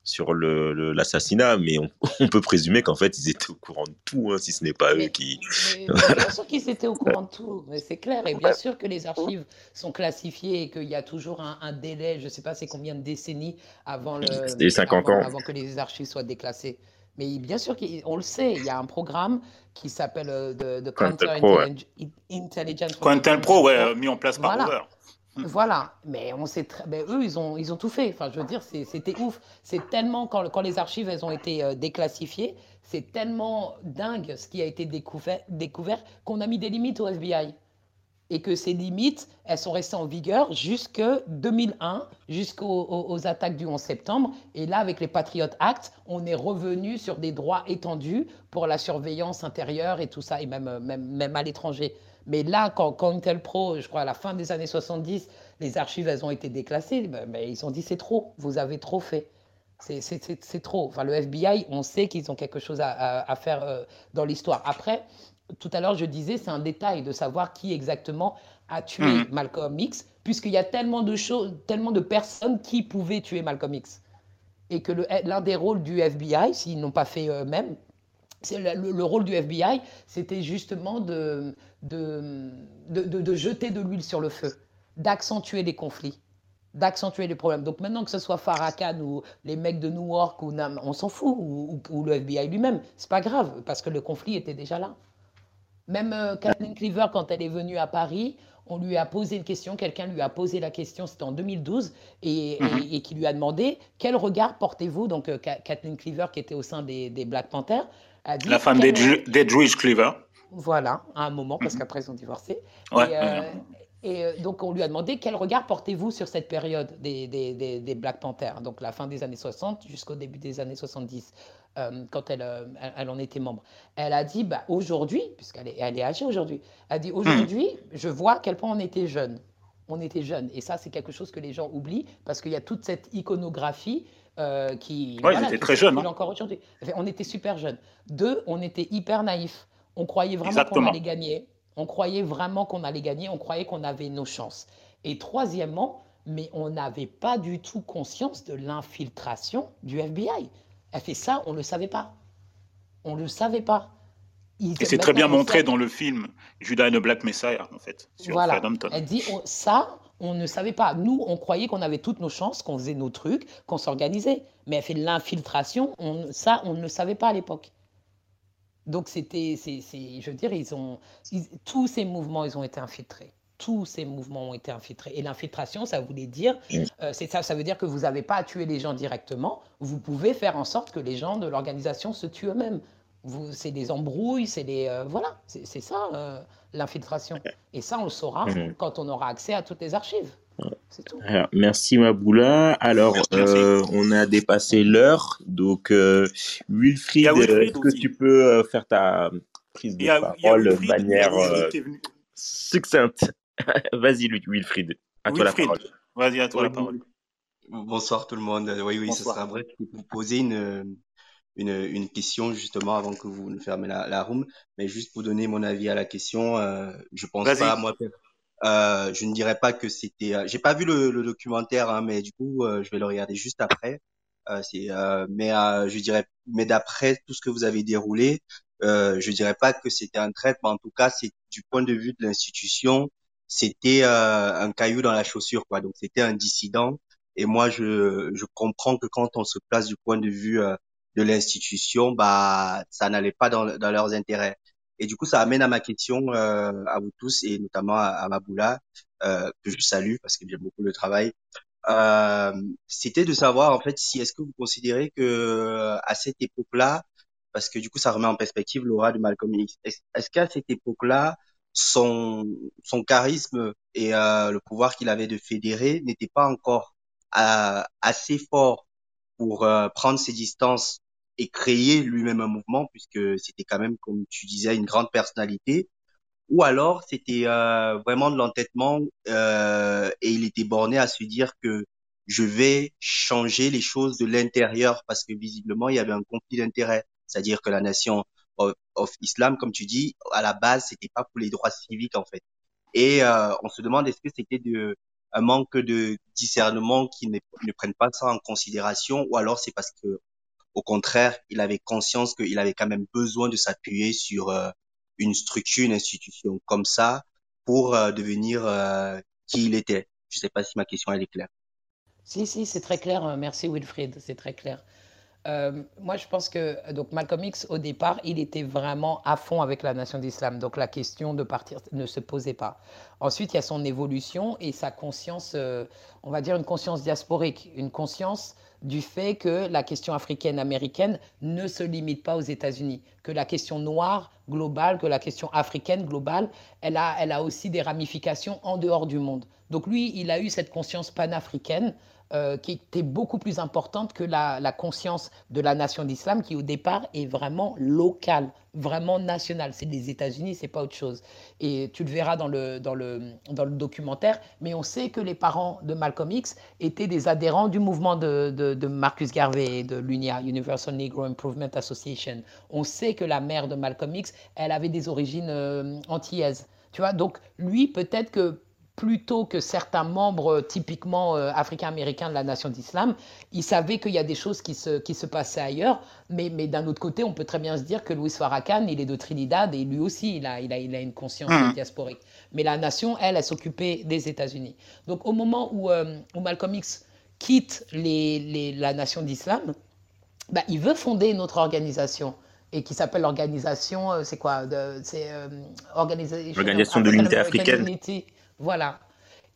S1: sur l'assassinat, mais on, peut présumer qu'en fait, ils étaient au courant de tout, hein, si ce n'est pas eux qui...
S3: bien sûr qu'ils étaient au courant de tout, c'est clair. Et bien sûr que les archives sont classifiées et qu'il y a toujours un, délai, je ne sais pas c'est combien de décennies avant, le,
S1: 50 ans.
S3: avant que les archives soient déclassées. Mais bien sûr qu'on le sait, il y a un programme qui s'appelle de, de Counter Intelligence.
S2: Pro, ouais, mis en place par voilà.
S3: Voilà, mais on sait très, ben, eux ils ont tout fait. Enfin, je veux dire, c'était ouf. C'est tellement quand, les archives elles ont été euh, déclassifiées, c'est tellement dingue ce qui a été découvert qu'on a mis des limites au FBI et que ces limites elles sont restées en vigueur jusque 2001, jusqu'aux attaques du 11 septembre. Et là, avec les Patriot Act, on est revenu sur des droits étendus pour la surveillance intérieure et tout ça, et même même à l'étranger. Mais là, quand, quand, Intel Pro, je crois à la fin des années 70, les archives, elles ont été déclassées, mais ben, ben, ils ont dit c'est trop, vous avez trop fait. C'est trop. Enfin, le FBI, on sait qu'ils ont quelque chose à, faire euh, dans l'histoire. Après, tout à l'heure, je disais, c'est un détail de savoir qui exactement a tué mhm. Malcolm X, puisqu'il y a tellement de choses, tellement de personnes qui pouvaient tuer Malcolm X. Et que l'un des rôles du FBI, s'ils n'ont pas fait eux-mêmes, le, le, rôle du FBI, c'était justement de, de, de, jeter de l'huile sur le feu, d'accentuer les conflits, d'accentuer les problèmes. Donc maintenant que ce soit Farrakhan ou les mecs de Newark, ou, on s'en fout, ou, le FBI lui-même, c'est pas grave, parce que le conflit était déjà là. Même euh, Kathleen Cleaver, quand elle est venue à Paris, on lui a posé une question, quelqu'un lui a posé la question, c'était en 2012, et, mhm. et, qui lui a demandé quel regard portez-vous, donc euh, Kathleen Cleaver qui était au sein des, des Black Panthers,
S2: la femme des, Jewish Cleaver.
S3: Voilà, à un moment, parce mhm. qu'après ils ont divorcé. Euh, Et euh, donc, on lui a demandé quel regard portez-vous sur cette période des, des, des, Black Panthers, donc la fin des années 60 jusqu'au début des années 70, euh, quand elle, euh, elle, en était membre. Elle a dit bah, aujourd'hui, puisqu'elle est, elle est âgée aujourd'hui, elle a dit aujourd'hui, je vois à quel point on était jeunes. On était jeunes. Et ça, c'est quelque chose que les gens oublient parce qu'il y a toute cette iconographie qui.
S2: Oui, ils étaient très jeunes. Hein.
S3: Encore aujourd'hui. On était super jeunes. Deux, on était hyper naïfs. On croyait vraiment qu'on allait gagner. On croyait vraiment qu'on allait gagner, on croyait qu'on avait nos chances. Et troisièmement, mais on n'avait pas du tout conscience de l'infiltration du FBI. Elle fait ça, on ne le savait pas. On ne le savait pas.
S2: et c'est très bien montré dans le film Judas and the Black Messiah, en fait, sur
S3: voilà. Elle dit ça, on ne savait pas. Nous, on croyait qu'on avait toutes nos chances, qu'on faisait nos trucs, qu'on s'organisait. Mais elle fait l'infiltration, ça, on ne le savait pas à l'époque. Donc, c'était, je veux dire, ils ont, tous ces mouvements, ils ont été infiltrés. Tous ces mouvements ont été infiltrés. Et l'infiltration, ça voulait dire, euh, c'est ça, ça veut dire que vous n'avez pas à tuer les gens directement. Vous pouvez faire en sorte que les gens de l'organisation se tuent eux-mêmes. C'est des embrouilles, c'est des, euh, voilà, c'est ça euh, l'infiltration. Et ça, on le saura mmh. quand on aura accès à toutes les archives.
S8: Alors, merci Maboula. Alors, euh, on a dépassé l'heure. Donc, euh, Wilfried, est-ce que tu peux euh, faire ta prise de parole de manière succincte? Vas-y, Wilfried. À toi la parole.
S2: Vas-y, à toi la parole.
S9: Bonsoir tout le monde. Oui, oui, ce sera vrai. Je vais vous poser une, une, une, question justement avant que vous ne fermez la, la room. Mais juste pour donner mon avis à la question, euh, je pense pas, moi, euh, je ne dirais pas que c'était. Euh, j'ai pas vu le, le documentaire, hein, mais du coup, euh, je vais le regarder juste après. Euh, c'est, mais je dirais, mais d'après tout ce que vous avez déroulé, je dirais pas que c'était un trait, mais en tout cas, c'est du point de vue de l'institution, c'était un caillou dans la chaussure, quoi. Donc c'était un dissident. Et moi, je, je comprends que quand on se place du point de vue de l'institution, bah, ça n'allait pas dans, dans leurs intérêts. Et du coup, ça amène à ma question euh, à vous tous et notamment à, à Maboula, euh, que je salue parce que j'aime beaucoup le travail. Euh, C'était de savoir en fait si est-ce que vous considérez que à cette époque-là, parce que du coup, ça remet en perspective l'aura de Malcolm X. Est-ce qu'à cette époque-là, son son charisme et euh, le pouvoir qu'il avait de fédérer n'était pas encore euh, assez fort pour euh, prendre ses distances et créer lui-même un mouvement puisque c'était quand même, comme tu disais, une grande personnalité. Ou alors c'était euh, vraiment de l'entêtement euh, et il était borné à se dire que je vais changer les choses de l'intérieur parce que visiblement il y avait un conflit d'intérêts, c'est-à-dire que la nation of, Islam, comme tu dis, à la base c'était pas pour les droits civiques en fait. Et euh, on se demande est-ce que c'était de un manque de discernement qui ne, ne prennent pas ça en considération ou alors c'est parce que au contraire, il avait conscience qu'il avait quand même besoin de s'appuyer sur euh, une structure, une institution comme ça pour euh, devenir euh, qui il était. Je ne sais pas si ma question est claire.
S3: Si, si, c'est très clair. Merci Wilfried, c'est très clair. Moi, je pense que donc Malcolm X, au départ, il était vraiment à fond avec la nation d'islam. Donc la question de partir ne se posait pas. Ensuite, il y a son évolution et sa conscience, on va dire une conscience diasporique, une conscience du fait que la question africaine-américaine ne se limite pas aux États-Unis, que la question noire globale, que la question africaine globale, elle a, elle a aussi des ramifications en dehors du monde. Donc lui, il a eu cette conscience panafricaine euh, qui était beaucoup plus importante que la, conscience de la nation d'islam qui au départ est vraiment locale, vraiment nationale. C'est les États-Unis, c'est pas autre chose. Et tu le verras dans le, dans, le, dans le documentaire, mais on sait que les parents de Malcolm X étaient des adhérents du mouvement de, de, Marcus Garvey, de l'UNIA, Universal Negro Improvement Association. On sait que la mère de Malcolm X, elle avait des origines euh, antillaises. Tu vois, donc lui, peut-être que plutôt que certains membres euh, typiquement euh, africains-américains de la nation d'islam, ils savaient qu'il y a des choses qui se, qui se passaient ailleurs, mais, mais d'un autre côté, on peut très bien se dire que Louis Farrakhan, il est de Trinidad et lui aussi, il a, il a, il a une conscience mmh. diasporique. Mais la nation, elle, elle s'occupait des États-Unis. Donc au moment où, euh, où Malcolm X quitte les, les, la nation d'islam, bah, il veut fonder une autre organisation et qui s'appelle l'organisation, c'est quoi C'est
S8: Organisation de l'unité africaine.
S3: Voilà.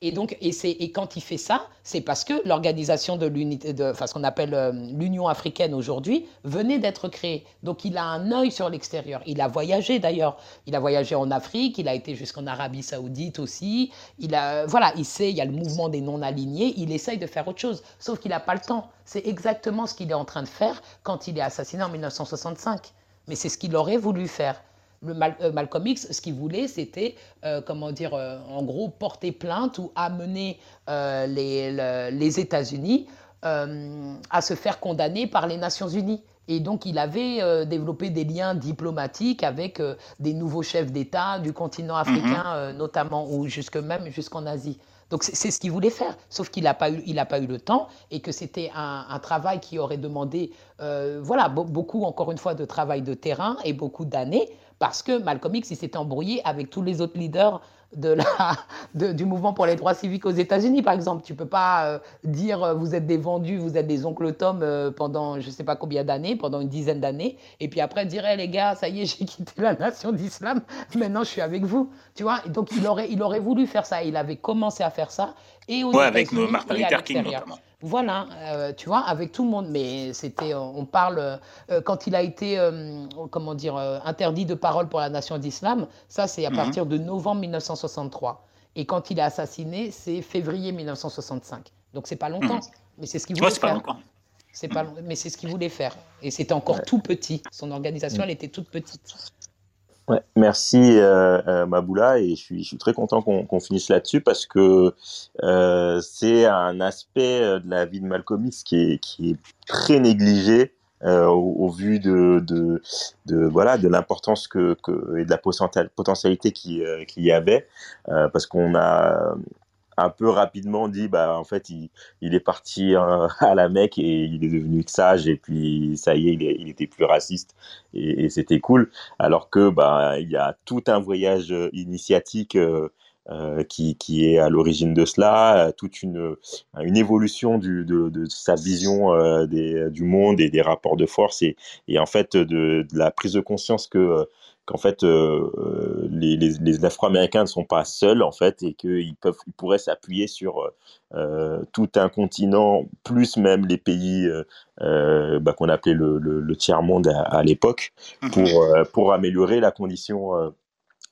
S3: Et donc, et, et quand il fait ça, c'est parce que l'organisation de l'unité, enfin, ce qu'on appelle euh, l'Union africaine aujourd'hui, venait d'être créée. Donc, il a un œil sur l'extérieur. Il a voyagé d'ailleurs. Il a voyagé en Afrique. Il a été jusqu'en Arabie Saoudite aussi. Il a, voilà, il sait. Il y a le mouvement des non-alignés. Il essaye de faire autre chose, sauf qu'il n'a pas le temps. C'est exactement ce qu'il est en train de faire quand il est assassiné en 1965. Mais c'est ce qu'il aurait voulu faire le euh, Malcolm X, ce qu'il voulait, c'était, euh, comment dire, euh, en gros, porter plainte ou amener les, les États-Unis à se faire condamner par les Nations Unies. Et donc, il avait développé des liens diplomatiques avec des nouveaux chefs d'État du continent mhm. africain, notamment, ou jusque même jusqu'en Asie. Donc c'est ce qu'il voulait faire, sauf qu'il n'a pas, eu, il pas eu le temps et que c'était un, un, travail qui aurait demandé, voilà, beaucoup, encore une fois, de travail de terrain et beaucoup d'années parce que Malcolm X, il s'est embrouillé avec tous les autres leaders de la, du mouvement pour les droits civiques aux États-Unis, par exemple. Tu ne peux pas euh, dire euh, vous êtes des vendus, vous êtes des oncles Tom euh, pendant je ne sais pas combien d'années, pendant une dizaine d'années, et puis après dire les gars, ça y est, j'ai quitté la nation d'islam, maintenant je suis avec vous. Tu vois donc il aurait, il aurait voulu faire ça, il avait commencé à faire ça.
S2: Et aux ouais, avec Martin Luther King notamment.
S3: Voilà, euh, tu vois, avec tout le monde. Mais c'était, on parle, euh, quand il a été, euh, comment dire, interdit de parole pour la nation d'islam, ça c'est à mhm. partir de novembre 1963. Et quand il est assassiné, c'est février 1965. Donc c'est pas longtemps, mhm. mais c'est ce qu'il voulait faire. C'est pas mais c'est ce qu'il voulait faire. Et c'était encore tout petit. Son organisation, elle était toute petite.
S1: Merci euh, euh, Maboula et je suis, je suis très content qu'on finisse là-dessus parce que euh, c'est un aspect euh, de la vie de Malcolm X qui est, qui est très négligé euh, au, au, vu de, de, de voilà de l'importance que, que, et de la potentialité qu'il y avait parce qu'on a un peu rapidement dit bah en fait il, il est parti euh, à la Mecque et il est devenu sage et puis ça y est il, était plus raciste et, c'était cool. Alors que bah il y a tout un voyage initiatique euh, euh, qui, qui, est à l'origine de cela, toute une, une évolution de, de, sa vision euh, des, du monde et des rapports de force et, et en fait de, la prise de conscience que qu'en fait euh, euh, les, les, Afro-Américains ne sont pas seuls en fait et qu'ils peuvent ils pourraient s'appuyer sur euh, tout un continent plus même les pays bah, qu'on appelait le, le, tiers monde à, l'époque mhm. pour pour améliorer la condition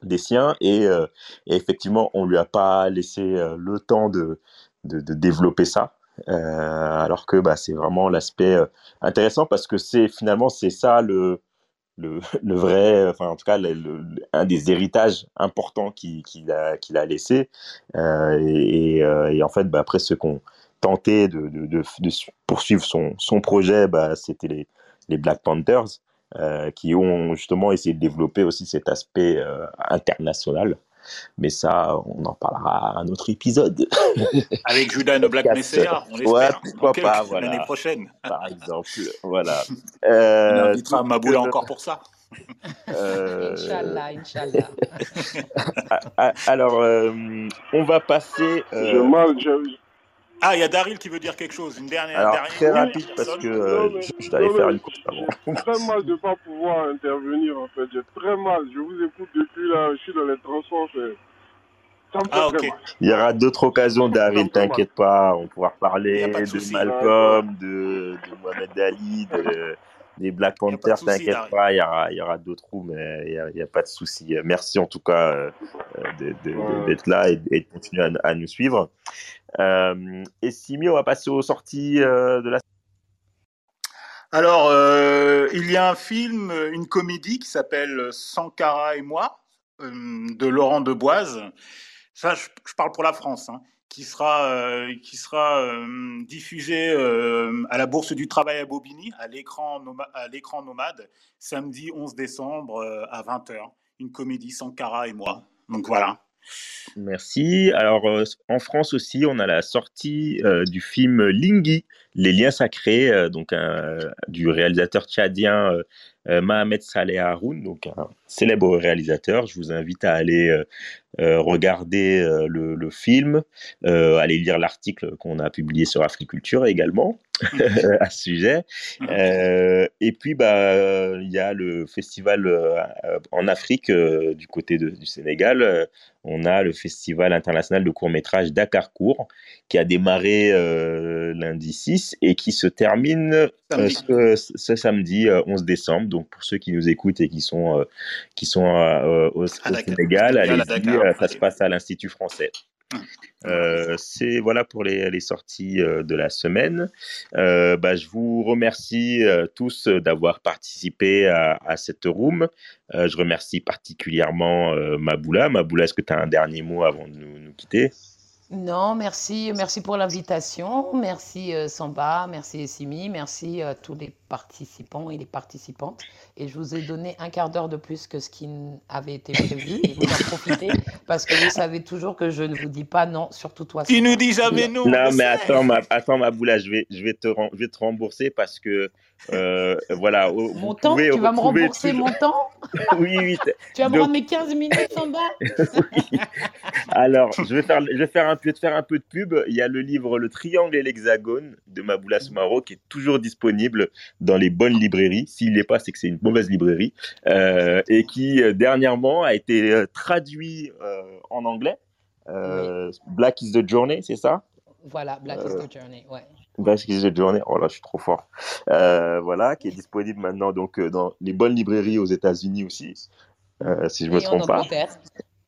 S1: des siens et, et, effectivement on lui a pas laissé le temps de, de, de développer ça alors que bah, c'est vraiment l'aspect intéressant parce que c'est finalement c'est ça le le, le, vrai, enfin en tout cas le, un des héritages importants qu'il a, qu'il a laissé. Euh, et, euh, et, en fait, bah, après ceux qui ont tenté de, de, de, de poursuivre son, son projet, bah, c'était les, les Black Panthers. Euh, qui ont justement essayé de développer aussi cet aspect euh, international. Mais ça, on en parlera à un autre épisode.
S2: Avec Judas et Black Messiah, on l'espère. Ouais, pourquoi pas, voilà. L'année prochaine.
S1: Par exemple, voilà.
S2: Euh, on invitera Maboula encore pour ça.
S3: Euh... Inch'Allah, Inch'Allah.
S1: Alors, euh, on va passer. Euh...
S7: Je, mal, je,
S2: ah, il y a Daryl qui veut dire quelque chose. Une dernière.
S1: Alors,
S2: dernière
S1: très rapide parce que euh, je, je t'allais faire une course avant.
S7: J'ai très mal de ne pas pouvoir intervenir en fait. J'ai très mal. Je vous écoute depuis là. Je suis dans les transports. Ça me fait ah, okay.
S1: Il y aura d'autres occasions, Daryl. T'inquiète pas. On pourra parler de, de Malcolm, de, de Mohamed Ali, de les Black Panthers, t'inquiète pas, il y aura, il y aura d'autres roues, mais il n'y a, a, pas de souci. Merci en tout cas euh, d'être de, là et, et, de continuer à, à nous suivre. Euh, et Simi, on va passer aux sorties euh, de la
S2: alors, euh, il y a un film, une comédie qui s'appelle Sankara et moi, euh, de Laurent Deboise. Ça, je, je, parle pour la France. Hein qui sera, euh, euh, diffusé euh, à la Bourse du Travail à Bobigny, à l'écran à l'écran nomade, samedi 11 décembre à 20h. Une comédie Sankara et moi. Donc voilà.
S1: Merci. Alors, en France aussi, on a la sortie du film Lingui, Les liens sacrés, donc du réalisateur tchadien euh, Mohamed Saleh Haroun, donc un célèbre réalisateur. Je vous invite à aller euh, euh, regarder le, le, film, aller lire l'article qu'on a publié sur Africulture également. À ce sujet. Euh, et puis, bah, il y a le festival euh, en Afrique, euh, du côté de, du Sénégal. on a le festival international de court métrage Dakar Court, qui a démarré lundi 6 et qui se termine ce, ce, samedi 11 décembre. Donc, pour ceux qui nous écoutent et qui sont, qui sont au, au Sénégal, allez-y, ça se passe à l'Institut français. Euh, c'est voilà pour les, sorties euh, de la semaine. Euh, bah, je vous remercie tous d'avoir participé à, cette room. je remercie particulièrement Maboula. Maboula, est-ce que tu as un dernier mot avant de nous, quitter?
S3: Non, merci, merci pour l'invitation. Merci Samba, merci Essimi, merci à tous les participants et les participantes. Et je vous ai donné un quart d'heure de plus que ce qui avait été prévu. Et vous en profitez parce que vous savez toujours que je ne vous dis pas non, surtout toi.
S2: Tu nous dis jamais non.
S1: Non, mais attends, ma, attends, ma boula, je vais, je vais te, je vais te rembourser parce que euh, voilà.
S3: Mon temps, tu vas me rembourser mon temps?
S1: Oui, oui.
S3: tu vas me rendre mes 15 minutes en bas?
S1: Alors, je vais, faire, je, vais faire un, peu, faire un peu de pub. Il y a le livre Le Triangle et l'Hexagone de Maboula Soumaro qui est toujours disponible dans les bonnes librairies. S'il n'est pas, c'est que c'est une mauvaise librairie. Euh, et qui, euh, dernièrement, a été traduit en anglais. Black is the Journey, c'est ça?
S3: Voilà, Black is the Journey, ouais.
S1: Basket de journée, oh là, je suis trop fort. Euh, voilà, qui est disponible maintenant donc euh, dans les bonnes librairies aux États-Unis aussi, euh, si je me trompe pas.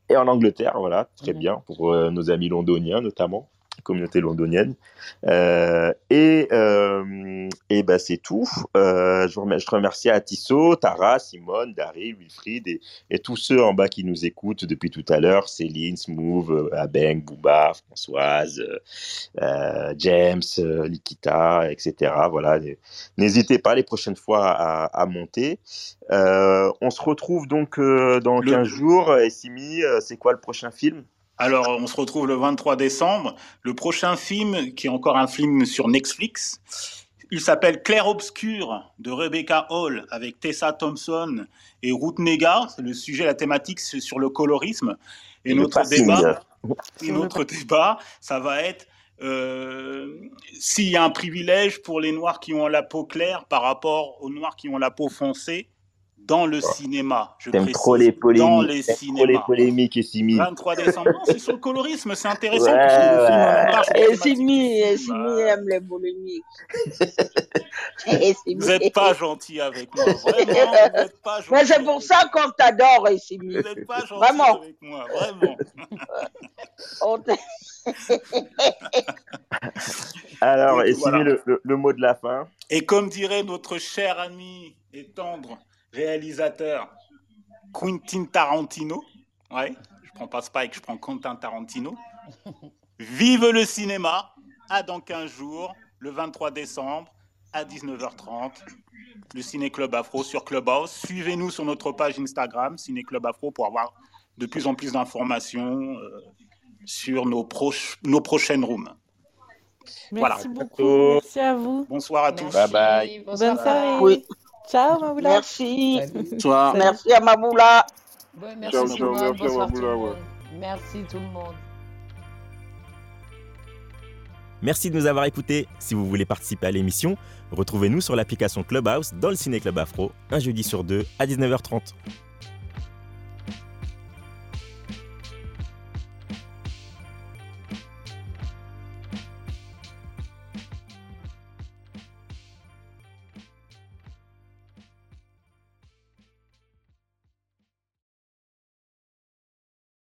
S1: Et en Angleterre, voilà, très mhm. bien pour nos amis londoniens notamment communauté londonienne. Euh, et euh, et ben c'est tout. Euh, je, remercie, je remercie à Tissot, Tara, Simone, Daryl, Wilfried et, et, tous ceux en bas qui nous écoutent depuis tout à l'heure. Céline, Smooth, Abeng, Bouba, Françoise, James, Likita, etc. Voilà. N'hésitez pas les prochaines fois à, à monter. on se retrouve donc dans 15 jours. Et Simi, c'est quoi le prochain film?
S2: Alors, on se retrouve le 23 décembre. Le prochain film, qui est encore un film sur Netflix, il s'appelle Clair Obscur de Rebecca Hall avec Tessa Thompson et Ruth Nega. C'est le sujet, la thématique c'est sur le colorisme. Et, notre débat, et notre débat, ça va être euh, s'il y a un privilège pour les noirs qui ont la peau claire par rapport aux noirs qui ont la peau foncée dans le cinéma. Je
S1: précise, trop les polémiques. Dans les cinémas. Trop les polémiques, Essimi.
S2: 23 décembre. C'est sur le colorisme, c'est intéressant. Ouais, parce
S6: que Essimi, Essimi aime les polémiques.
S2: vous n'êtes pas gentil avec moi. Vraiment, vous n'êtes pas gentil.
S6: Mais c'est pour ça qu'on t'adore, Essimi.
S2: Vous n'êtes pas gentil vraiment. avec moi, vraiment.
S1: Alors, Essimi, voilà. le, le, le mot de la fin.
S2: Et comme dirait notre cher ami et tendre réalisateur Quentin Tarantino. Ouais, je prends pas Spike, je prends Quentin Tarantino. Vive le cinéma, à dans 15 jours, le 23 décembre, à 19h30, le Ciné Club Afro sur Clubhouse. Suivez-nous sur notre page Instagram, Ciné Club Afro, pour avoir de plus en plus d'informations euh, sur nos, proches, nos prochaines rooms.
S5: Merci voilà. beaucoup, merci à vous.
S2: Bonsoir à tous.
S1: Bye bye.
S5: Bonne soirée. Oui. Ciao Maboula.
S6: Merci. Bonsoir. Merci à Maboula.
S3: Ouais, merci, ciao, ciao, merci à Maboula. Ouais. Merci tout le monde.
S10: Merci de nous avoir écoutés. Si vous voulez participer à l'émission, retrouvez-nous sur l'application Clubhouse dans le Ciné Club Afro, un jeudi sur deux à 19h30.